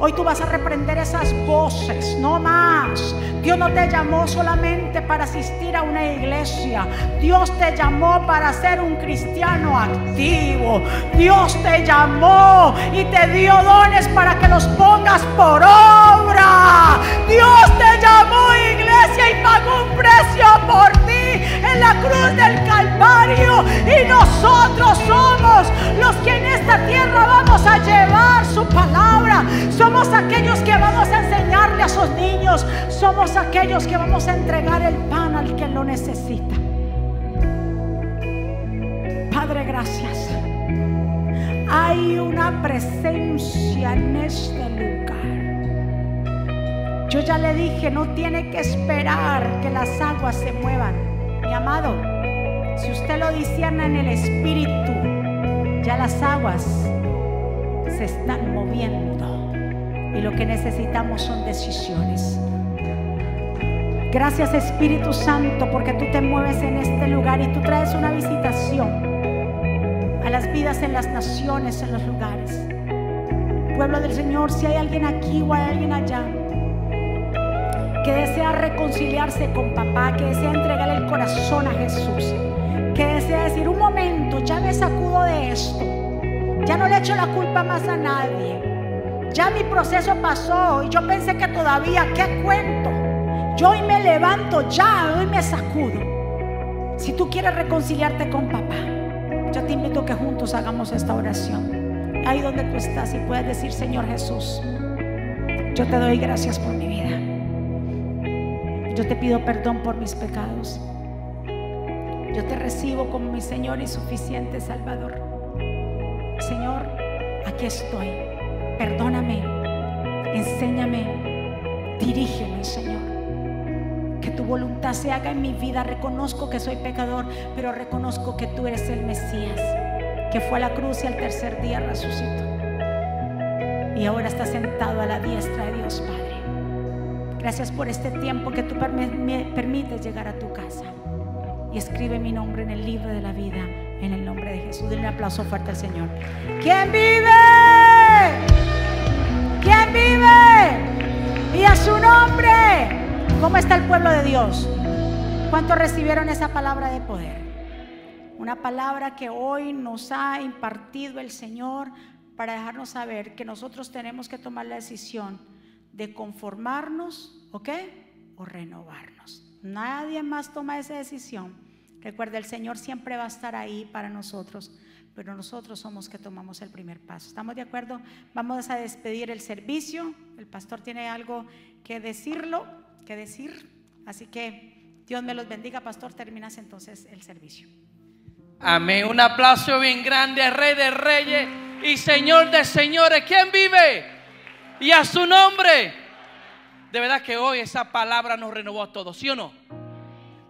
Speaker 1: Hoy tú vas a reprender esas voces, no más. Dios no te llamó solamente para asistir a una iglesia. Dios te llamó para ser un cristiano activo. Dios te llamó y te dio dones para que los pongas por obra. Dios te llamó iglesia y pagó un precio por ti en la cruz del Calvario. Y nosotros somos los que en esta tierra vamos a llevar su palabra. Somos aquellos que vamos a enseñarle a sus niños. Somos aquellos que vamos a entregar el pan al que lo necesita. Padre, gracias. Hay una presencia en este lugar. Yo ya le dije, no tiene que esperar que las aguas se muevan. Mi amado, si usted lo discierne en el espíritu, ya las aguas se están moviendo y lo que necesitamos son decisiones. Gracias Espíritu Santo porque tú te mueves en este lugar y tú traes una visitación a las vidas en las naciones, en los lugares. Pueblo del Señor, si hay alguien aquí o hay alguien allá que desea reconciliarse con papá, que desea entregarle el corazón a Jesús, que desea decir, un momento, ya me sacudo de esto, ya no le echo la culpa más a nadie, ya mi proceso pasó y yo pensé que todavía, ¿qué cuento? Yo hoy me levanto ya, hoy me sacudo. Si tú quieres reconciliarte con papá, yo te invito a que juntos hagamos esta oración. Ahí donde tú estás y puedes decir, Señor Jesús, yo te doy gracias por mi vida. Yo te pido perdón por mis pecados. Yo te recibo como mi Señor y suficiente Salvador. Señor, aquí estoy. Perdóname. Enséñame. Dirígeme, Señor tu voluntad se haga en mi vida. Reconozco que soy pecador, pero reconozco que tú eres el Mesías, que fue a la cruz y al tercer día resucitó. Y ahora está sentado a la diestra de Dios Padre. Gracias por este tiempo que tú me permites llegar a tu casa. Y escribe mi nombre en el libro de la vida, en el nombre de Jesús. Denle un aplauso fuerte al Señor. ¿Quién vive? ¿Quién vive? Y a su nombre. ¿Cómo está el pueblo de Dios? ¿Cuántos recibieron esa palabra de poder? Una palabra que hoy nos ha impartido el Señor para dejarnos saber que nosotros tenemos que tomar la decisión de conformarnos, ¿ok? O renovarnos. Nadie más toma esa decisión. Recuerda, el Señor siempre va a estar ahí para nosotros, pero nosotros somos que tomamos el primer paso. ¿Estamos de acuerdo? Vamos a despedir el servicio. El pastor tiene algo que decirlo que decir. Así que Dios me los bendiga, pastor. Terminas entonces el servicio.
Speaker 3: Amén. Un aplauso bien grande, Rey de Reyes y Señor de Señores. ¿Quién vive? Y a su nombre. De verdad que hoy esa palabra nos renovó a todos, ¿sí o no?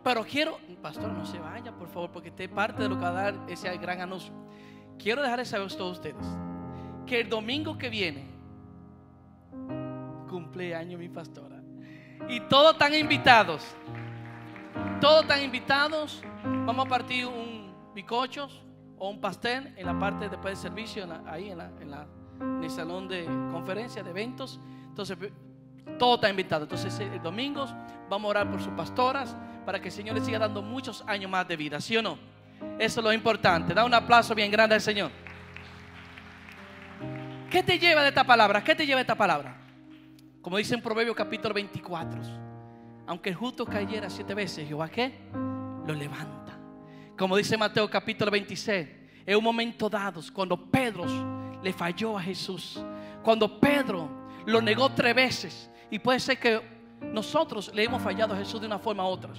Speaker 3: Pero quiero, pastor, no se vaya, por favor, porque usted parte de lo que va a dar ese gran anuncio. Quiero dejarles saber a todos ustedes que el domingo que viene, cumpleaños mi pastora. Y todos están invitados. Todos están invitados. Vamos a partir un bicochos o un pastel en la parte después del servicio, ahí en, el salón de conferencia, de eventos. Entonces, todo está invitado. Entonces, el domingo vamos a orar por sus pastoras para que el Señor les siga dando muchos años más de vida, ¿sí o no? Eso es lo importante. Da un aplauso bien grande al Señor. ¿Qué te lleva de esta palabra? ¿Qué te lleva de esta palabra? Como dice en Proverbios capítulo 24, aunque el justo cayera siete veces, Jehová qué? Lo levanta. Como dice Mateo capítulo 26, en un momento dado, cuando Pedro le falló a Jesús, cuando Pedro lo negó tres veces, y puede ser que nosotros le hemos fallado a Jesús de una forma u otra,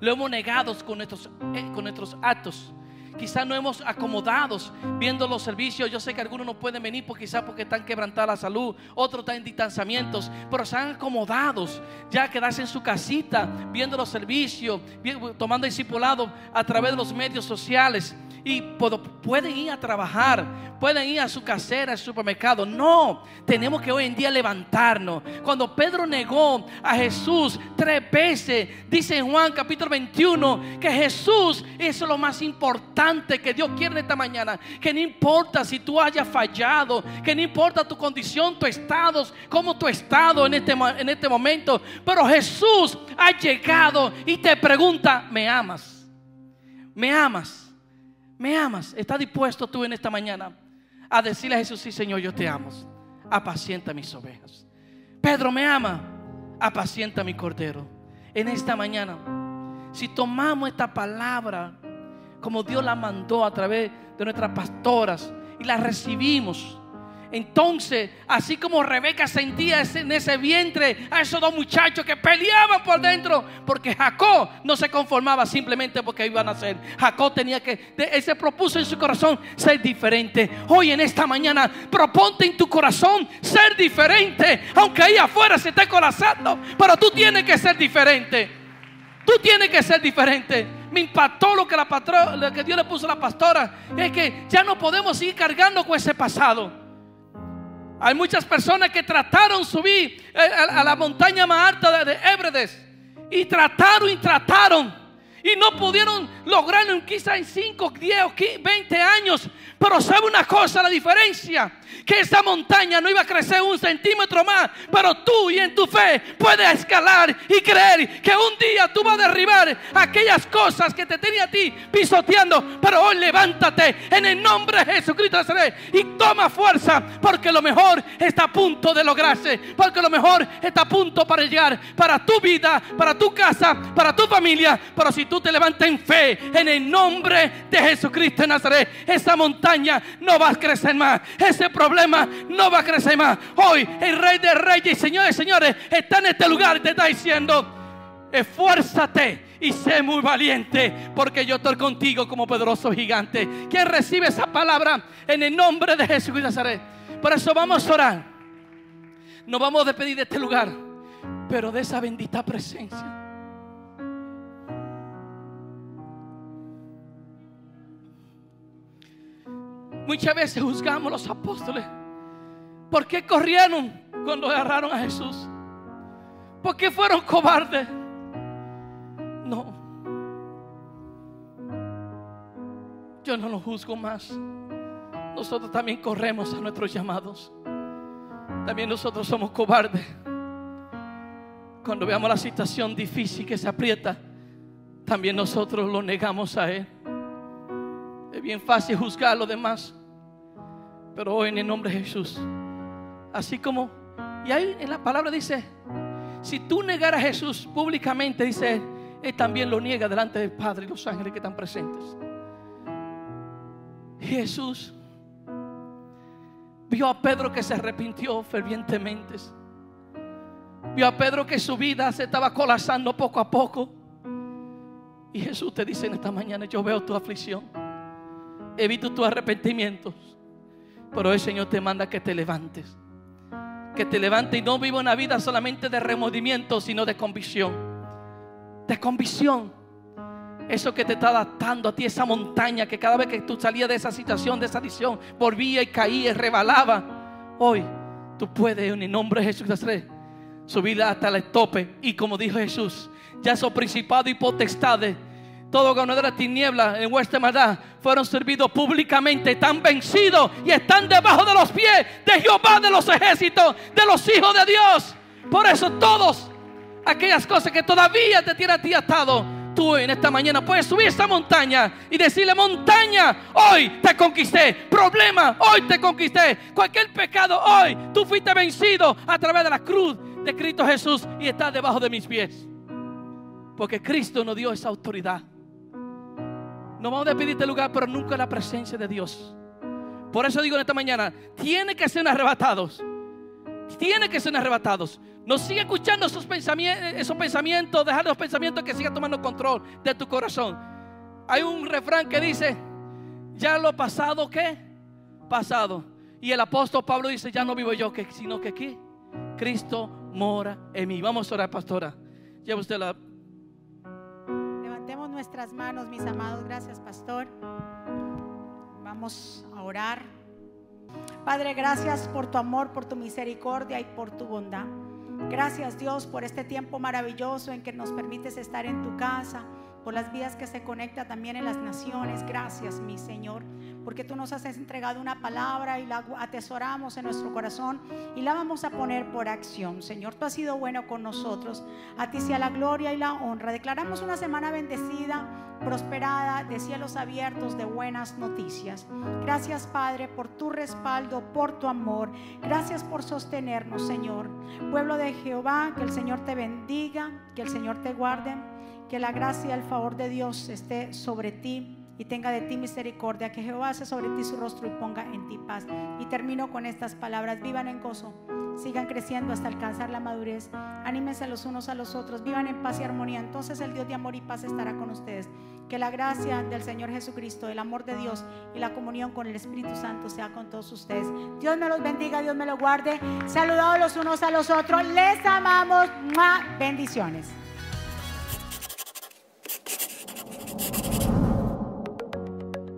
Speaker 3: lo hemos negado con nuestros, eh, con nuestros actos, Quizás no hemos acomodados viendo los servicios. Yo sé que algunos no pueden venir quizás porque están quebrantada la salud, otros están en distanciamientos, pero se han acomodados ya quedarse en su casita viendo los servicios, tomando discipulado a través de los medios sociales y pueden ir a trabajar, pueden ir a su casera, al supermercado. No, tenemos que hoy en día levantarnos. Cuando Pedro negó a Jesús tres veces, dice en Juan capítulo 21 que Jesús es lo más importante que Dios quiere en esta mañana. Que no importa si tú hayas fallado, que no importa tu condición, tu estado, cómo tu estado en este, en este momento, pero Jesús ha llegado y te pregunta, ¿me amas? ¿Me amas? ¿Me amas? ¿Estás dispuesto tú en esta mañana a decirle a Jesús, sí Señor, yo te amo? Apacienta mis ovejas. Pedro me ama, apacienta mi cordero. En esta mañana, si tomamos esta palabra como Dios la mandó a través de nuestras pastoras y la recibimos, entonces, así como Rebeca sentía en ese vientre a esos dos muchachos que peleaban por dentro, porque Jacob no se conformaba simplemente porque iban a nacer. Jacob tenía que, se propuso en su corazón ser diferente. Hoy en esta mañana, proponte en tu corazón ser diferente, aunque ahí afuera se esté colapsando, pero tú tienes que ser diferente. Tú tienes que ser diferente. Me impactó lo que, la lo que Dios le puso a la pastora. Es que ya no podemos seguir cargando con ese pasado. Hay muchas personas que trataron subir eh, a, la montaña más alta de, Ébrides. Y trataron y trataron. Y no pudieron lograrlo quizá en 5, 10 o 20 años. Pero sabe una cosa, la diferencia. Que esa montaña no iba a crecer un centímetro más. Pero tú y en tu fe puedes escalar y creer que un día tú vas a derribar aquellas cosas que te tenía a ti pisoteando. Pero hoy levántate en el nombre de Jesucristo y toma fuerza. Porque lo mejor está a punto de lograrse. Porque lo mejor está a punto para llegar para tu vida, para tu casa, para tu familia. Pero si tú te levantas en fe en el nombre de Jesucristo de Nazaret, esa montaña no va a crecer más. Ese problema no va a crecer más. Hoy el Rey de Reyes y Señores, señores, está en este lugar y te está diciendo, esfuérzate y sé muy valiente, porque yo estoy contigo como poderoso gigante. ¿Quién recibe esa palabra en el nombre de Jesús de Nazaret? Por eso vamos a orar. Nos vamos a despedir de este lugar, pero de esa bendita presencia. Muchas veces juzgamos a los apóstoles. ¿Por qué corrieron cuando agarraron a Jesús? ¿Por qué fueron cobardes? No. Yo no los juzgo más. Nosotros también corremos a nuestros llamados. También nosotros somos cobardes. Cuando veamos la situación difícil que se aprieta, también nosotros lo negamos a Él. Es bien fácil juzgar a los demás. Pero hoy en el nombre de Jesús, así como, y ahí en la palabra dice, si tú negaras a Jesús públicamente, dice él, también lo niega delante del Padre y los ángeles que están presentes. Jesús vio a Pedro que se arrepintió fervientemente. Vio a Pedro que su vida se estaba colapsando poco a poco. Y Jesús te dice en esta mañana, yo veo tu aflicción. He visto tus arrepentimientos. Pero el Señor te manda que te levantes. Que te levantes y no viva una vida solamente de remordimiento, sino de convicción. De convicción. Eso que te está adaptando a ti, esa montaña que cada vez que tú salías de esa situación, de esa adicción, volvía y caía y rebalaba. Hoy tú puedes en el nombre de Jesús subir hasta el tope. Y como dijo Jesús, ya esos principados y potestades todo ganador de tiniebla en vuestra maldad fueron servidos públicamente, están vencidos y están debajo de los pies de Jehová de los ejércitos, de los hijos de Dios. Por eso todos aquellas cosas que todavía te tienen a ti atado, tú en esta mañana puedes subir esta montaña y decirle, montaña, hoy te conquisté. Problema, hoy te conquisté. Cualquier pecado, hoy tú fuiste vencido a través de la cruz de Cristo Jesús y estás debajo de mis pies. Porque Cristo nos dio esa autoridad. No vamos a pedirte este lugar, pero nunca la presencia de Dios. Por eso digo en esta mañana, tiene que ser arrebatados. Tiene que ser arrebatados. No sigue escuchando esos pensamientos, dejar los pensamientos que sigan tomando control de tu corazón. Hay un refrán que dice, ya lo pasado, ¿qué? Pasado. Y el apóstol Pablo dice, ya no vivo yo, sino que aquí Cristo mora en mí. Vamos a orar, pastora. Lleva usted la
Speaker 1: nuestras manos, mis amados. Gracias, pastor. Vamos a orar. Padre, gracias por tu amor, por tu misericordia y por tu bondad. Gracias Dios por este tiempo maravilloso en que nos permites estar en tu casa, por las vidas que se conecta también en las naciones. Gracias, mi Señor porque tú nos has entregado una palabra y la atesoramos en nuestro corazón y la vamos a poner por acción. Señor, tú has sido bueno con nosotros. A ti sea la gloria y la honra. Declaramos una semana bendecida, prosperada, de cielos abiertos, de buenas noticias. Gracias, Padre, por tu respaldo, por tu amor. Gracias por sostenernos, Señor. Pueblo de Jehová, que el Señor te bendiga, que el Señor te guarde, que la gracia y el favor de Dios esté sobre ti y tenga de ti misericordia, que Jehová hace sobre ti su rostro y ponga en ti paz. Y termino con estas palabras, vivan en gozo, sigan creciendo hasta alcanzar la madurez, anímense los unos a los otros, vivan en paz y armonía, entonces el Dios de amor y paz estará con ustedes. Que la gracia del Señor Jesucristo, el amor de Dios y la comunión con el Espíritu Santo sea con todos ustedes. Dios me los bendiga, Dios me los guarde. Saludados los unos a los otros, les amamos. Bendiciones.